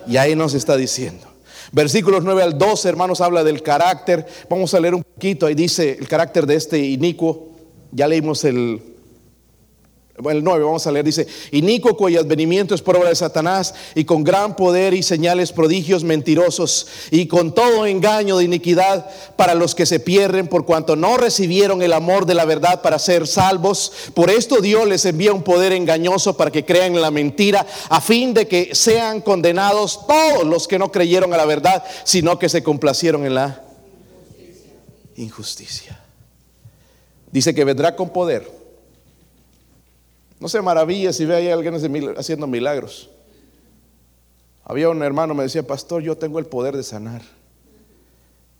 Y ahí nos está diciendo. Versículos 9 al 12, hermanos, habla del carácter. Vamos a leer un poquito. Ahí dice el carácter de este inicuo. Ya leímos el, el 9, vamos a leer, dice, inico cuyo advenimiento es por obra de Satanás y con gran poder y señales prodigios mentirosos y con todo engaño de iniquidad para los que se pierden por cuanto no recibieron el amor de la verdad para ser salvos. Por esto Dios les envía un poder engañoso para que crean en la mentira a fin de que sean condenados todos los que no creyeron a la verdad, sino que se complacieron en la injusticia. Dice que vendrá con poder no se maravilla si ve ahí a alguien haciendo milagros. Había un hermano me decía, pastor, yo tengo el poder de sanar.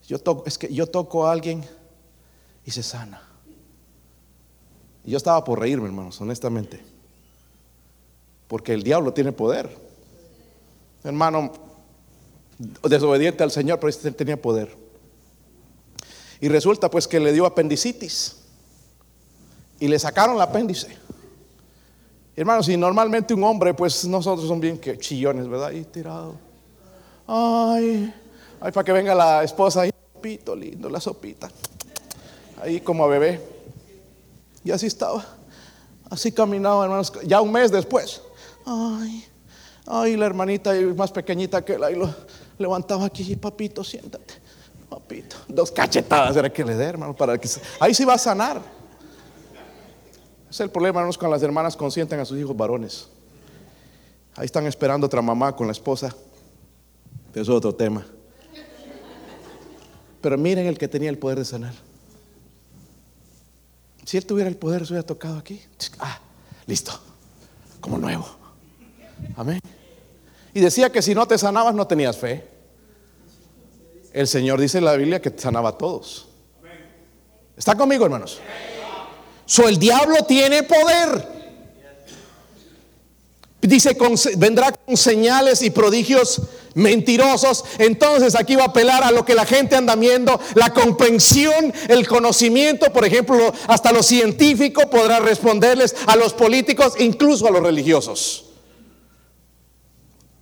Yo toco, es que yo toco a alguien y se sana. Y yo estaba por reírme, hermanos, honestamente. Porque el diablo tiene poder. Hermano, desobediente al Señor, pero este tenía poder. Y resulta pues que le dio apendicitis. Y le sacaron el apéndice. Hermanos, y normalmente un hombre, pues nosotros son bien que chillones, ¿verdad? Ahí tirado. Ay, ay, para que venga la esposa ahí, sopito lindo, la sopita. Ahí como a bebé. Y así estaba. Así caminaba, hermanos. Ya un mes después. Ay, ay, la hermanita más pequeñita que él, ahí lo levantaba aquí, papito, siéntate. Papito. Dos cachetadas era que le dé, hermano, para que ahí sí va a sanar. Es el problema, hermanos, cuando las hermanas consienten a sus hijos varones. Ahí están esperando otra mamá con la esposa. Eso es otro tema. Pero miren el que tenía el poder de sanar. Si él tuviera el poder, se hubiera tocado aquí. Ah, listo. Como nuevo. Amén. Y decía que si no te sanabas, no tenías fe. El Señor dice en la Biblia que sanaba a todos. ¿Está conmigo, hermanos? So, el diablo tiene poder. Dice, vendrá con señales y prodigios mentirosos. Entonces aquí va a apelar a lo que la gente anda viendo, la comprensión, el conocimiento. Por ejemplo, hasta los científicos podrá responderles a los políticos, incluso a los religiosos.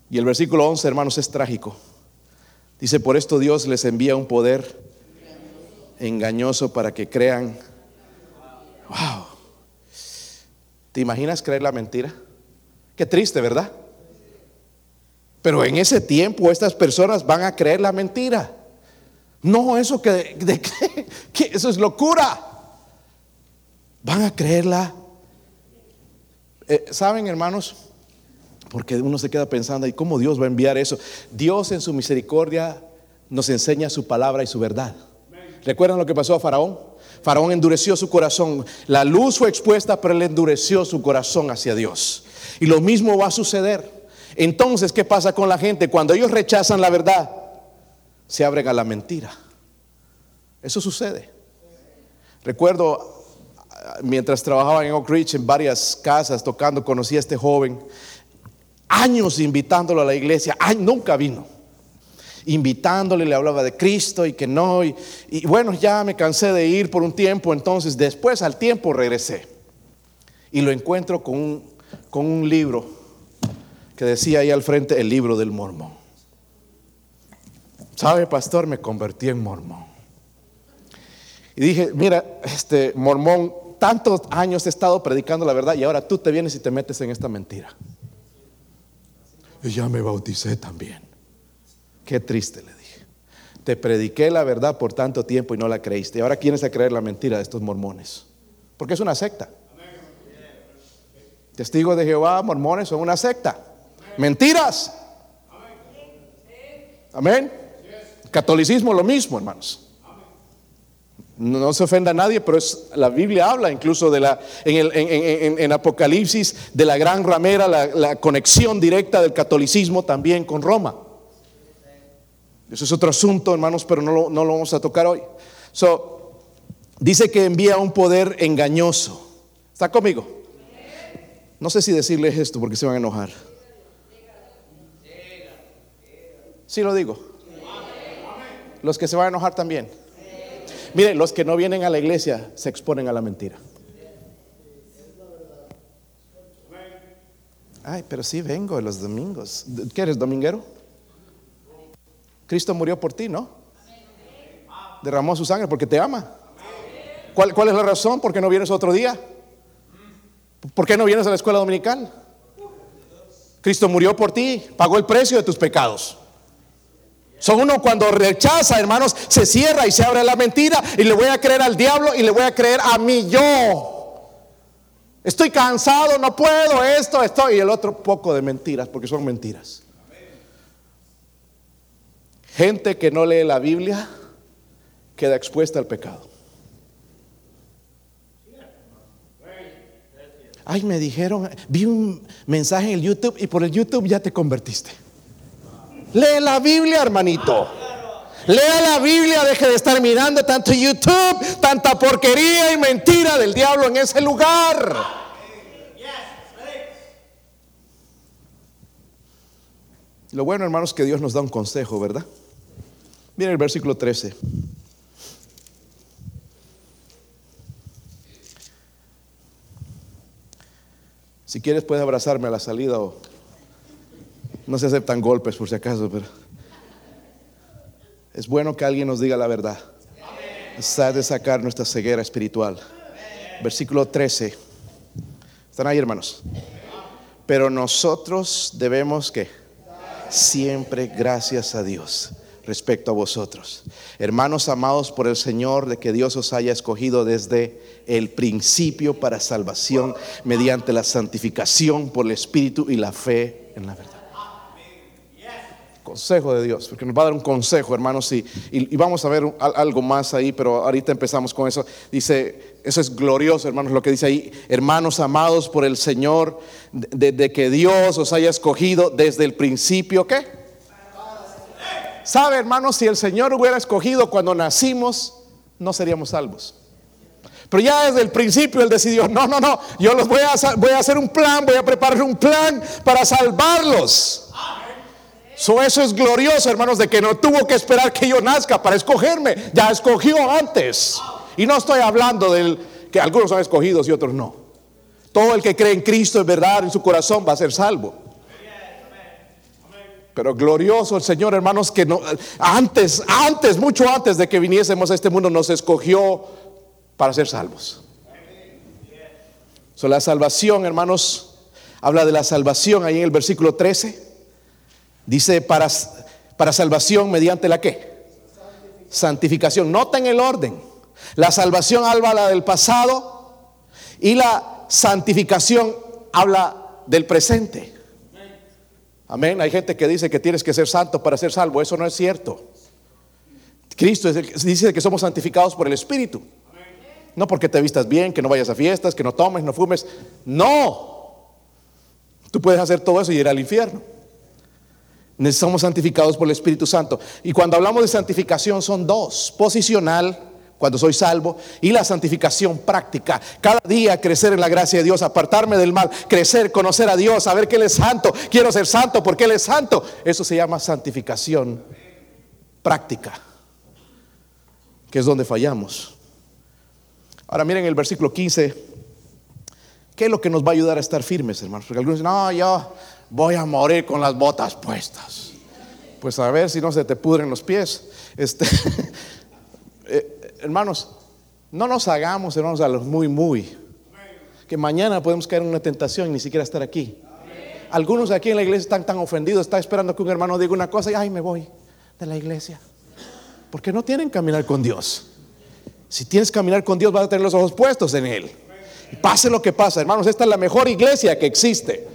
Y el versículo 11, hermanos, es trágico. Dice, por esto Dios les envía un poder engañoso para que crean Wow. ¿Te imaginas creer la mentira? Qué triste, ¿verdad? Pero en ese tiempo estas personas van a creer la mentira. No, eso que, de, ¿Qué? [LAUGHS] Eso es locura. ¿Van a creerla? Eh, ¿Saben, hermanos? Porque uno se queda pensando, ¿y cómo Dios va a enviar eso? Dios en su misericordia nos enseña su palabra y su verdad. ¿Recuerdan lo que pasó a Faraón? Faraón endureció su corazón. La luz fue expuesta, pero él endureció su corazón hacia Dios. Y lo mismo va a suceder. Entonces, ¿qué pasa con la gente? Cuando ellos rechazan la verdad, se abren a la mentira. Eso sucede. Recuerdo, mientras trabajaba en Oak Ridge, en varias casas tocando, conocí a este joven, años invitándolo a la iglesia, Ay, nunca vino invitándole, le hablaba de Cristo y que no. Y, bueno, ya me cansé de ir por un tiempo, entonces después al tiempo regresé. Y lo encuentro con un, con un libro que decía ahí al frente, el libro del mormón. ¿Sabe, pastor? Me convertí en mormón. Y dije, mira, este mormón, tantos años he estado predicando la verdad y ahora tú te vienes y te metes en esta mentira. Y ya me bauticé también. Qué triste, le dije. Te prediqué la verdad por tanto tiempo y no la creíste. Y ahora quieres a creer la mentira de estos mormones. Porque es una secta. Testigos de Jehová, mormones son una secta. Mentiras. Amén. Catolicismo lo mismo, hermanos. No, se ofenda a nadie, pero es, la Biblia habla incluso de la, en, Apocalipsis de la gran ramera, la conexión directa del catolicismo también con Roma. Eso es otro asunto, hermanos, pero no lo, no lo vamos a tocar hoy. So, dice que envía un poder engañoso. ¿Está conmigo? No sé si decirles esto porque se van a enojar. Sí lo digo. Los que se van a enojar también. Mire, los que no vienen a la iglesia se exponen a la mentira. Ay, pero sí vengo los domingos. ¿Qué eres, dominguero? Cristo murió por ti, ¿no? Derramó su sangre porque te ama. ¿Cuál, ¿Cuál, es la razón? ¿Por qué no vienes otro día? ¿Por qué no vienes a la escuela dominical? Cristo murió por ti, pagó el precio de tus pecados. Son uno cuando rechaza, hermanos, se cierra y se abre la mentira y le voy a creer al diablo y le voy a creer a mí yo. Estoy cansado, no puedo, esto, esto y el otro poco de mentiras, porque son mentiras. Gente que no lee la Biblia queda expuesta al pecado. Ay, me dijeron, vi un mensaje en el YouTube y por el YouTube ya te convertiste. Lee la Biblia, hermanito. Lea la Biblia, deje de estar mirando tanto YouTube, tanta porquería y mentira del diablo en ese lugar. Lo bueno, hermanos, que Dios nos da un consejo, ¿verdad? Miren el versículo 13. Si quieres puedes abrazarme a la salida o no se aceptan golpes por si acaso, pero es bueno que alguien nos diga la verdad. Es de sacar nuestra ceguera espiritual. Versículo 13. ¿Están ahí, hermanos? Pero nosotros debemos que siempre gracias a Dios respecto a vosotros. Hermanos amados por el Señor, de que Dios os haya escogido desde el principio para salvación mediante la santificación por el Espíritu y la fe en la verdad. Consejo de Dios, porque nos va a dar un consejo, hermanos, y, y, vamos a ver algo más ahí, pero ahorita empezamos con eso. Dice, eso es glorioso, hermanos, lo que dice ahí, hermanos amados por el Señor, de, de que Dios os haya escogido desde el principio, ¿qué? Sabe, hermanos, si el Señor hubiera escogido cuando nacimos, no seríamos salvos. Pero ya desde el principio Él decidió, no, no, no, yo los voy a, voy a hacer un plan, voy a preparar un plan para salvarlos. eso es glorioso, hermanos, de que no tuvo que esperar que yo nazca para escogerme, ya escogió antes. Y no estoy hablando del que algunos son escogidos y otros no. Todo el que cree en Cristo es verdad en su corazón va a ser salvo. Pero glorioso el Señor, hermanos, que no, antes, antes, mucho antes de que viniésemos a este mundo, nos escogió para ser salvos. So, la salvación, hermanos, habla de la salvación ahí en el versículo 13. Dice para, para salvación mediante la qué? Santificación. Noten el orden. La salvación habla del pasado y la santificación habla del presente. Amén. Hay gente que dice que tienes que ser santo para ser salvo. Eso no es cierto. Cristo dice que somos santificados por el Espíritu. No porque te vistas bien, que no vayas a fiestas, que no tomes, no fumes. No. Tú puedes hacer todo eso y ir al infierno. Somos santificados por el Espíritu Santo. Y cuando hablamos de santificación son dos. Posicional cuando soy salvo, y la santificación práctica. Cada día crecer en la gracia de Dios, apartarme del mal, crecer, conocer a Dios, saber que Él es santo, quiero ser santo porque Él es santo. Eso se llama santificación práctica, que es donde fallamos. Ahora miren el versículo 15, ¿qué es lo que nos va a ayudar a estar firmes, hermanos? Porque algunos dicen, no, yo voy a morir con las botas puestas. Pues a ver si no se te pudren los pies. Este, [LAUGHS] eh, hermanos, no nos hagamos, hermanos, a los muy, muy. Que mañana podemos caer en una tentación y ni siquiera estar aquí. Algunos aquí en la iglesia están tan ofendidos, están esperando que un hermano diga una cosa y ay, me voy de la iglesia. Porque no tienen caminar con Dios. Si tienes caminar con Dios, vas a tener los ojos puestos en Él. pase lo que pase, hermanos, esta es la mejor iglesia que existe.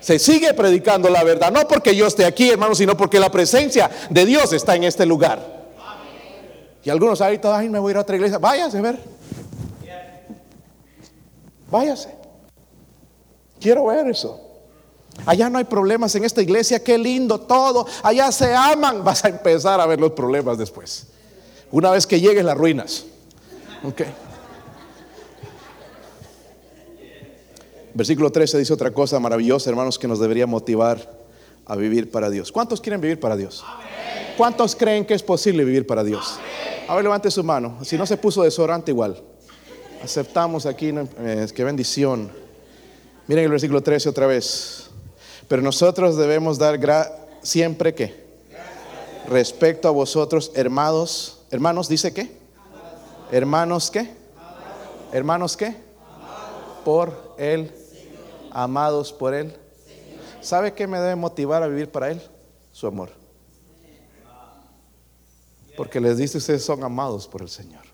Se sigue predicando la verdad, no porque yo esté aquí, hermanos, sino porque la presencia de Dios está en este lugar. Y algunos ahorita, ay, me voy a ir a otra iglesia. Váyase a ver. Váyase. Quiero ver eso. Allá no hay problemas en esta iglesia, qué lindo todo. Allá se aman. Vas a empezar a ver los problemas después. Una vez que llegues las ruinas. Ok. Versículo 13 dice otra cosa maravillosa, hermanos, que nos debería motivar a vivir para Dios. ¿Cuántos quieren vivir para Dios? ¿Cuántos creen que es posible vivir para Dios? A ver, levante su mano. Si no se puso desodorante, igual. Aceptamos aquí, eh, qué bendición. Miren el versículo 13 otra vez. Pero nosotros debemos dar siempre que respecto a vosotros, hermanos, hermanos, dice qué? Hermanos qué? Hermanos qué? Por él, amados por él. ¿Sabe qué me debe motivar a vivir para él? Su amor. Porque les dice, ustedes son amados por el Señor.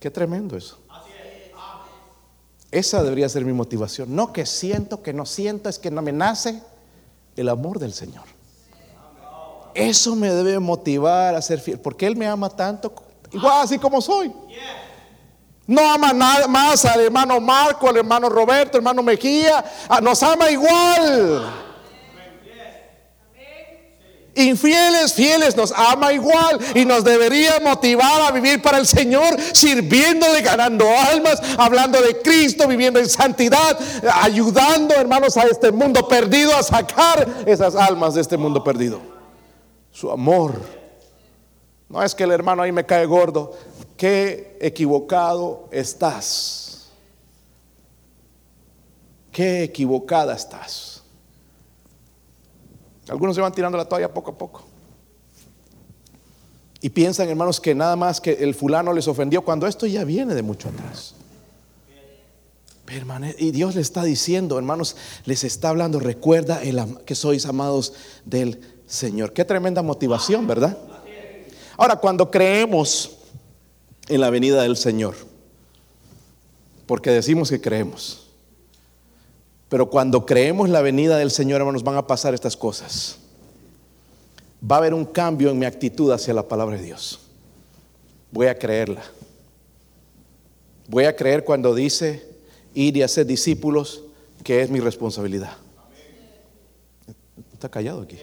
Qué tremendo eso. Esa debería ser mi motivación. No que siento, que no siento, es que no me nace el amor del Señor. Eso me debe motivar a ser fiel, porque Él me ama tanto, igual así como soy. No ama nada más al hermano Marco, al hermano Roberto, al hermano Mejía, ah, nos ama igual infieles, fieles, nos ama igual y nos debería motivar a vivir para el Señor, sirviéndole, ganando almas, hablando de Cristo, viviendo en santidad, ayudando, hermanos, a este mundo perdido a sacar esas almas de este mundo perdido. Su amor. No es que el hermano ahí me cae gordo, qué equivocado estás. Qué equivocada estás. Algunos se van tirando la toalla poco a poco. Y piensan, hermanos, que nada más que el fulano les ofendió cuando esto ya viene de mucho atrás. y Dios le está diciendo, hermanos, les está hablando, recuerda que sois amados del Señor. Qué tremenda motivación, ¿verdad? Ahora, cuando creemos en la venida del Señor, porque decimos que creemos, pero cuando creemos la venida del Señor, hermanos, van a pasar estas cosas. Va a haber un cambio en mi actitud hacia la palabra de Dios. Voy a creerla. Voy a creer cuando dice ir y hacer discípulos, que es mi responsabilidad. Está callado aquí.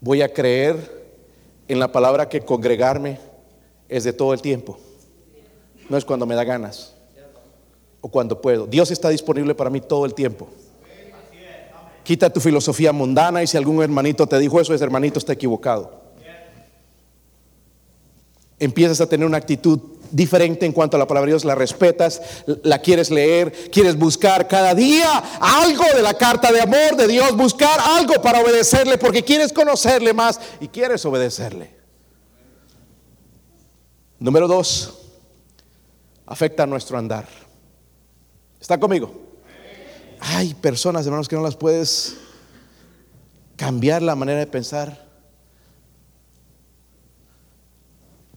Voy a creer en la palabra que congregarme es de todo el tiempo. No es cuando me da ganas o cuando puedo. Dios está disponible para mí todo el tiempo. Quita tu filosofía mundana y si algún hermanito te dijo eso, ese hermanito está equivocado. Empiezas a tener una actitud diferente en cuanto a la palabra de Dios, la respetas, la quieres leer, quieres buscar cada día algo de la carta de amor de Dios, buscar algo para obedecerle porque quieres conocerle más y quieres obedecerle. Número dos, afecta nuestro andar. ¿Está conmigo? Hay personas, hermanos, que no las puedes cambiar la manera de pensar.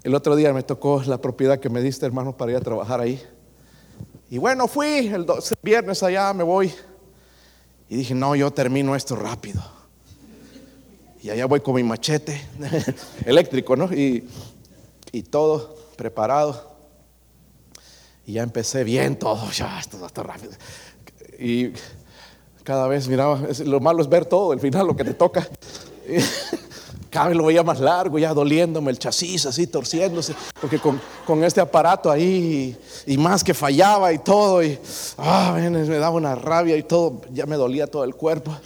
El otro día me tocó la propiedad que me diste, hermano, para ir a trabajar ahí. Y bueno, fui el viernes allá, me voy. Y dije, no, yo termino esto rápido. Y allá voy con mi machete [LAUGHS] eléctrico, ¿no? Y, y todo preparado. Y ya empecé bien todo, ya, esto está rápido. Y cada vez miraba, lo malo es ver todo, el final, lo que te toca. [LAUGHS] cada vez lo veía más largo, ya doliéndome el chasis, así torciéndose, porque con, con este aparato ahí, y, más que fallaba y todo, y ah, me daba una rabia y todo, ya me dolía todo el cuerpo.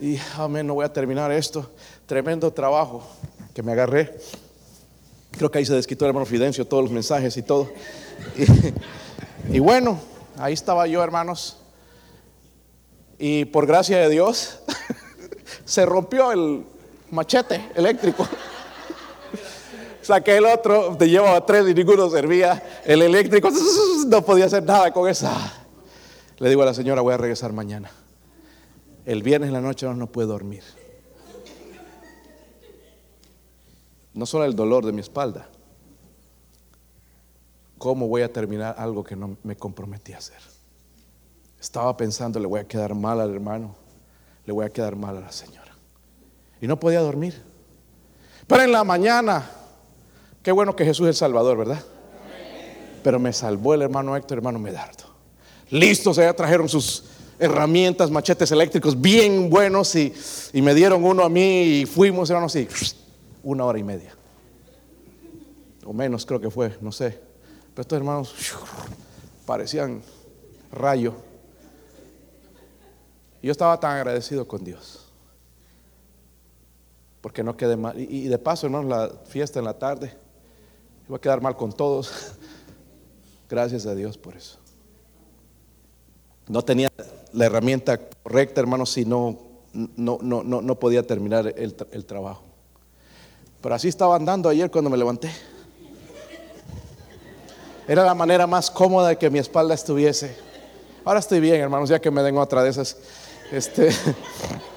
Y amén, no voy a terminar esto. Tremendo trabajo que me agarré. Creo que ahí se desquitó el hermano Fidencio todos los mensajes y todo. y bueno, ahí estaba yo, hermanos. Y por gracia de Dios, [LAUGHS] se rompió el, machete eléctrico. [LAUGHS] Saqué el otro, te llevaba tres y ninguno servía. El eléctrico [LAUGHS] no podía hacer nada con esa. Le digo a la señora, voy a regresar mañana. El viernes en la noche no, no puedo dormir. No solo el dolor de mi espalda. ¿Cómo voy a terminar algo que no me comprometí a hacer? Estaba pensando, le voy a quedar mal al hermano, le voy a quedar mal a la señora y no podía dormir. Pero en la mañana, qué bueno que Jesús es el Salvador, ¿verdad? Pero me salvó el hermano Héctor, hermano Medardo. Listos, allá trajeron sus herramientas, machetes eléctricos bien buenos y, me dieron uno a mí y fuimos, hermanos, y una hora y media. O menos creo que fue, no sé. Pero estos hermanos parecían rayo. Y yo estaba tan agradecido con Dios porque no quede mal. Y, de paso, hermanos, la fiesta en la tarde, iba a quedar mal con todos. [LAUGHS] Gracias a Dios por eso. No tenía la herramienta correcta, hermanos, si no, no, no, no, podía terminar el, el trabajo. Pero así estaba andando ayer cuando me levanté. Era la manera más cómoda de que mi espalda estuviese. Ahora estoy bien, hermanos, ya que me den otra de esas. Este, [LAUGHS]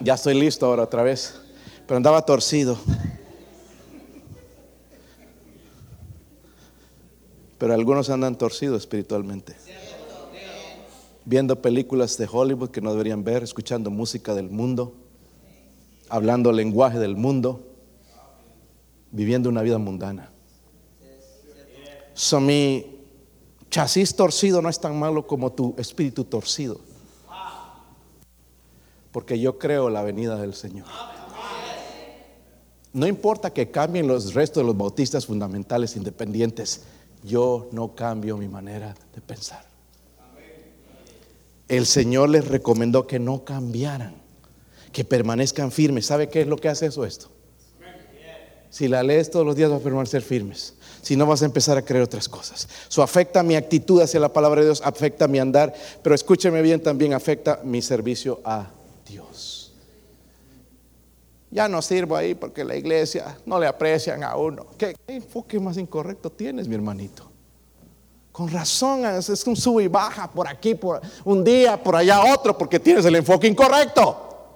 Ya estoy listo ahora otra vez. Pero andaba torcido. Pero algunos andan torcidos espiritualmente. Viendo películas de Hollywood que no deberían ver, escuchando música del mundo, hablando lenguaje del mundo, viviendo una vida mundana. So, mi chasis torcido no es tan malo como tu espíritu torcido porque yo creo la venida del Señor. No importa que cambien los restos de los bautistas fundamentales independientes, yo no cambio mi manera de pensar. El Señor les recomendó que no cambiaran, que permanezcan firmes. ¿Sabe qué es lo que hace eso esto? Si la lees todos los días vas a permanecer firmes. Si no vas a empezar a creer otras cosas. Eso afecta mi actitud hacia la palabra de Dios, afecta mi andar, pero escúcheme bien también, afecta mi servicio a. Ya no sirvo ahí porque la iglesia no le aprecian a uno. ¿Qué, enfoque más incorrecto tienes, mi hermanito? Con razón, es un sub y baja por aquí, por un día, por allá otro, porque tienes el enfoque incorrecto.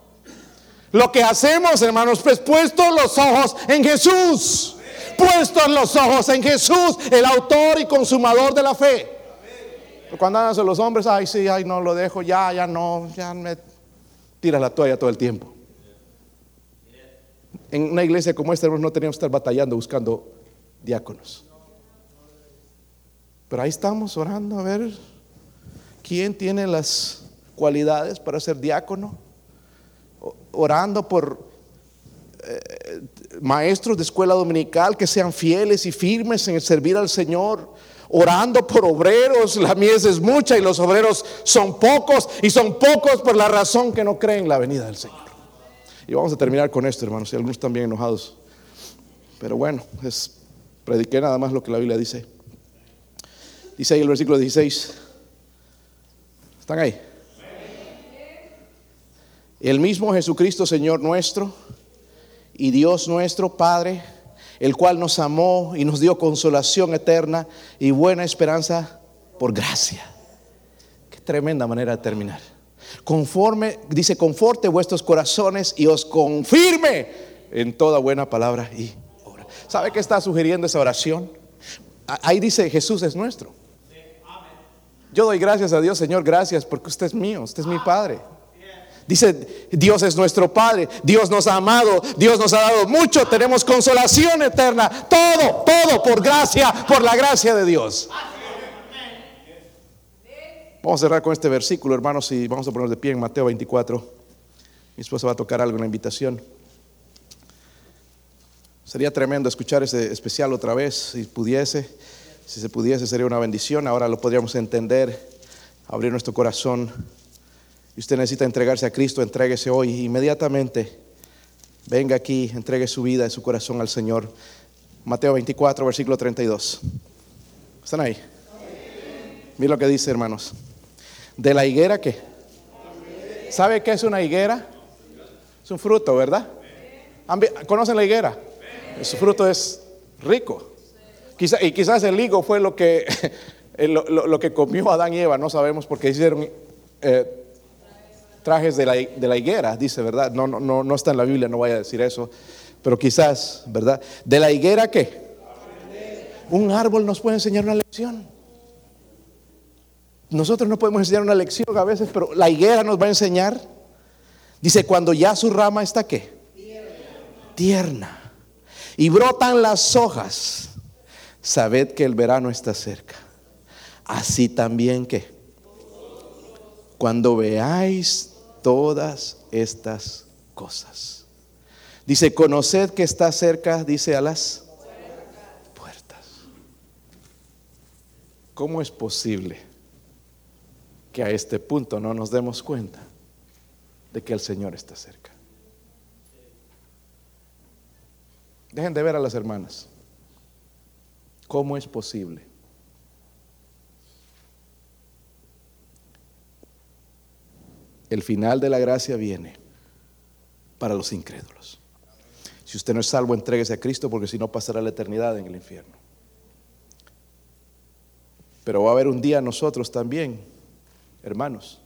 Lo que hacemos, hermanos, pues puestos los ojos en Jesús. Puestos los ojos en Jesús, el autor y consumador de la fe. Cuando andan los hombres, ay, sí, ay, no lo dejo, ya, ya no, ya me tiras la toalla todo el tiempo. En una iglesia como esta no teníamos que estar batallando buscando diáconos. Pero ahí estamos orando a ver quién tiene las cualidades para ser diácono. Orando por eh, maestros de escuela dominical que sean fieles y firmes en servir al Señor orando por obreros. La mies es mucha y los obreros son pocos y son pocos por la razón que no creen la venida del Señor. Y vamos a terminar con esto, hermanos, y algunos están bien enojados. Pero bueno, es, prediqué nada más lo que la Biblia dice. Dice ahí el versículo 16. ¿Están ahí? El mismo Jesucristo, Señor nuestro, y Dios nuestro, Padre, el cual nos amó y nos dio consolación eterna y buena esperanza por gracia. Qué tremenda manera de terminar. Conforme, dice, conforte vuestros corazones y os confirme en toda buena palabra y obra. ¿Sabe qué está sugiriendo esa oración? Ahí dice Jesús es nuestro. Yo doy gracias a Dios, Señor, gracias porque usted es mío, usted es mi Padre. Dice, Dios es nuestro Padre, Dios nos ha amado, Dios nos ha dado mucho, tenemos consolación eterna, todo, todo por gracia, por la gracia de Dios. Vamos a cerrar con este versículo, hermanos, y vamos a poner de pie en Mateo 24. Mi esposa va a tocar algo en la invitación. Sería tremendo escuchar ese especial otra vez, si pudiese, si se pudiese sería una bendición. Ahora lo podríamos entender, abrir nuestro corazón. Y usted necesita entregarse a Cristo, entréguese hoy inmediatamente. Venga aquí, entregue su vida y su corazón al Señor. Mateo 24, versículo 32. ¿Están ahí? Mira lo que dice, hermanos. ¿De la higuera qué? ¿Sabe qué es una higuera? Es un fruto, ¿verdad? ¿Conocen la higuera? Su fruto es rico. y quizás el higo fue lo que, [LAUGHS] lo, que comió Adán y Eva, no sabemos porque hicieron eh, trajes de la, higuera, dice, ¿verdad? No, no, no, está en la Biblia, no voy a decir eso, pero quizás, ¿verdad? ¿De la higuera qué? Un árbol nos puede enseñar una lección. Nosotros no podemos enseñar una lección a veces, pero la higuera nos va a enseñar. Dice, cuando ya su rama está qué? Tierna. Y brotan las hojas. Sabed que el verano está cerca. Así también que cuando veáis todas estas cosas. Dice, conoced que está cerca, dice a las puertas. ¿Cómo es posible? Que a este punto no nos demos cuenta de que el Señor está cerca. Dejen de ver a las hermanas. ¿Cómo es posible? El final de la gracia viene para los incrédulos. Si usted no es salvo, entréguese a Cristo porque si no pasará la eternidad en el infierno. Pero va a haber un día nosotros también hermanos,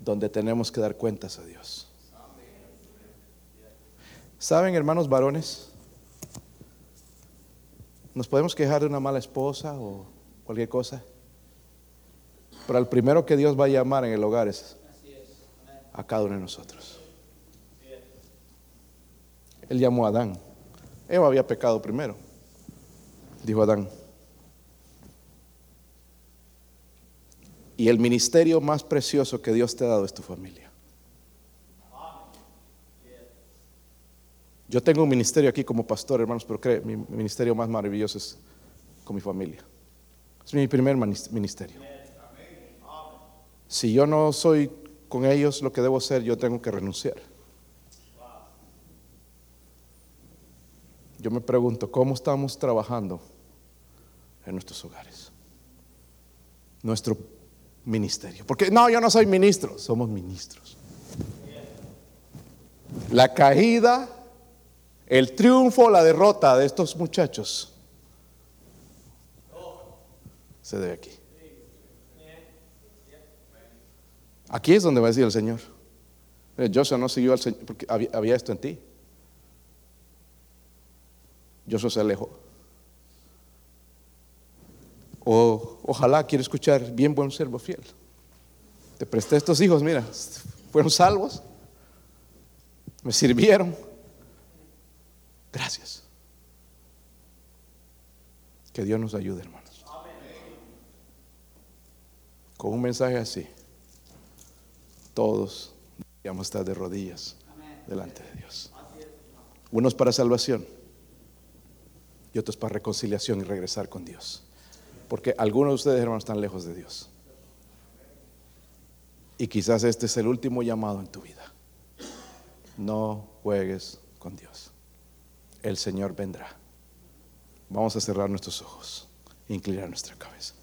donde tenemos que dar cuentas a Dios. ¿Saben, hermanos varones? Nos podemos quejar de una mala esposa o cualquier cosa, pero al primero que Dios va a llamar en el hogar es a cada uno de nosotros. Él llamó a Adán. Eva había pecado primero. Dijo Adán, Y el ministerio más precioso que Dios te ha dado es tu familia. Yo tengo un ministerio aquí como pastor, hermanos, pero cree, mi ministerio más maravilloso es con mi familia. Es mi primer ministerio. Si yo no soy con ellos lo que debo ser, yo tengo que renunciar. Yo me pregunto, ¿cómo estamos trabajando en nuestros hogares? Nuestro ministerio. Porque no, yo no soy ministro, somos ministros. La caída, el triunfo, la derrota de estos muchachos se debe aquí. Aquí es donde va a decir el Señor. Joshua no siguió al Señor porque había, esto en ti. Joshua se alejó. Ojalá quiero escuchar, bien buen servo fiel. Te presté estos hijos, mira, fueron salvos, me sirvieron. Gracias. Que Dios nos ayude, hermanos. Con un mensaje así, todos deberíamos estar de rodillas delante de Dios. Unos para salvación y otros para reconciliación y regresar con Dios. Porque algunos de ustedes, hermanos, están lejos de Dios. Y quizás este es el último llamado en tu vida. No juegues con Dios. El Señor vendrá. Vamos a cerrar nuestros ojos, inclinar nuestra cabeza.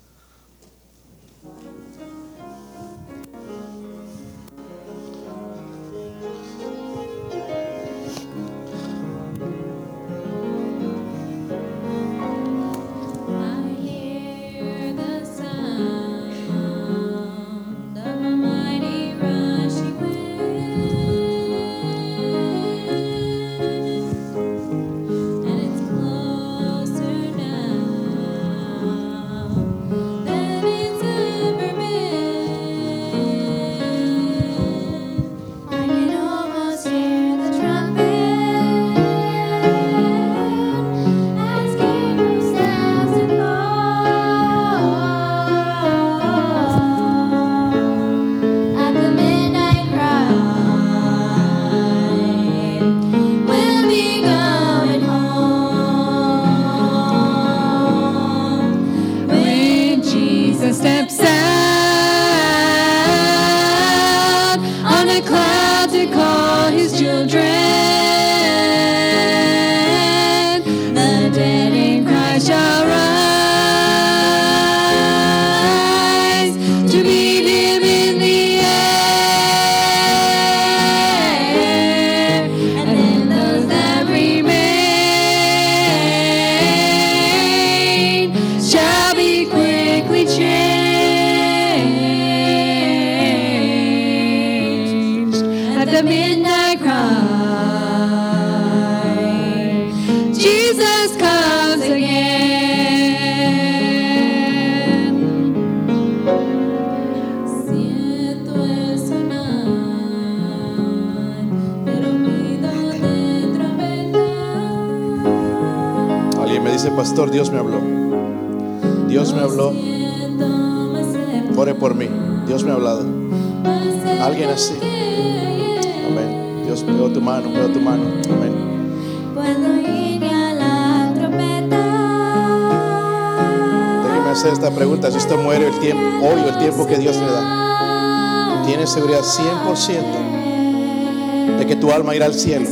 tiempo que Dios le da. Tienes seguridad 100% de que tu alma irá al cielo.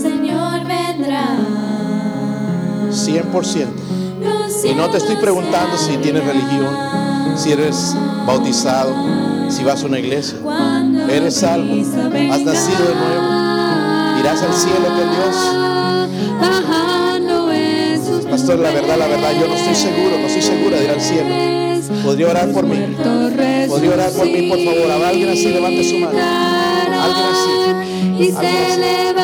100%. Y no te estoy preguntando si tienes religión, si eres bautizado, si vas a una iglesia. Eres salvo, has nacido de nuevo, irás al cielo con Dios. Pastor, la verdad, la verdad, yo no estoy seguro, no estoy segura de ir al cielo. Podría orar por mí. Podría orar por mí, por favor. Alguien así levante su mano. Alguien así. Alguien así.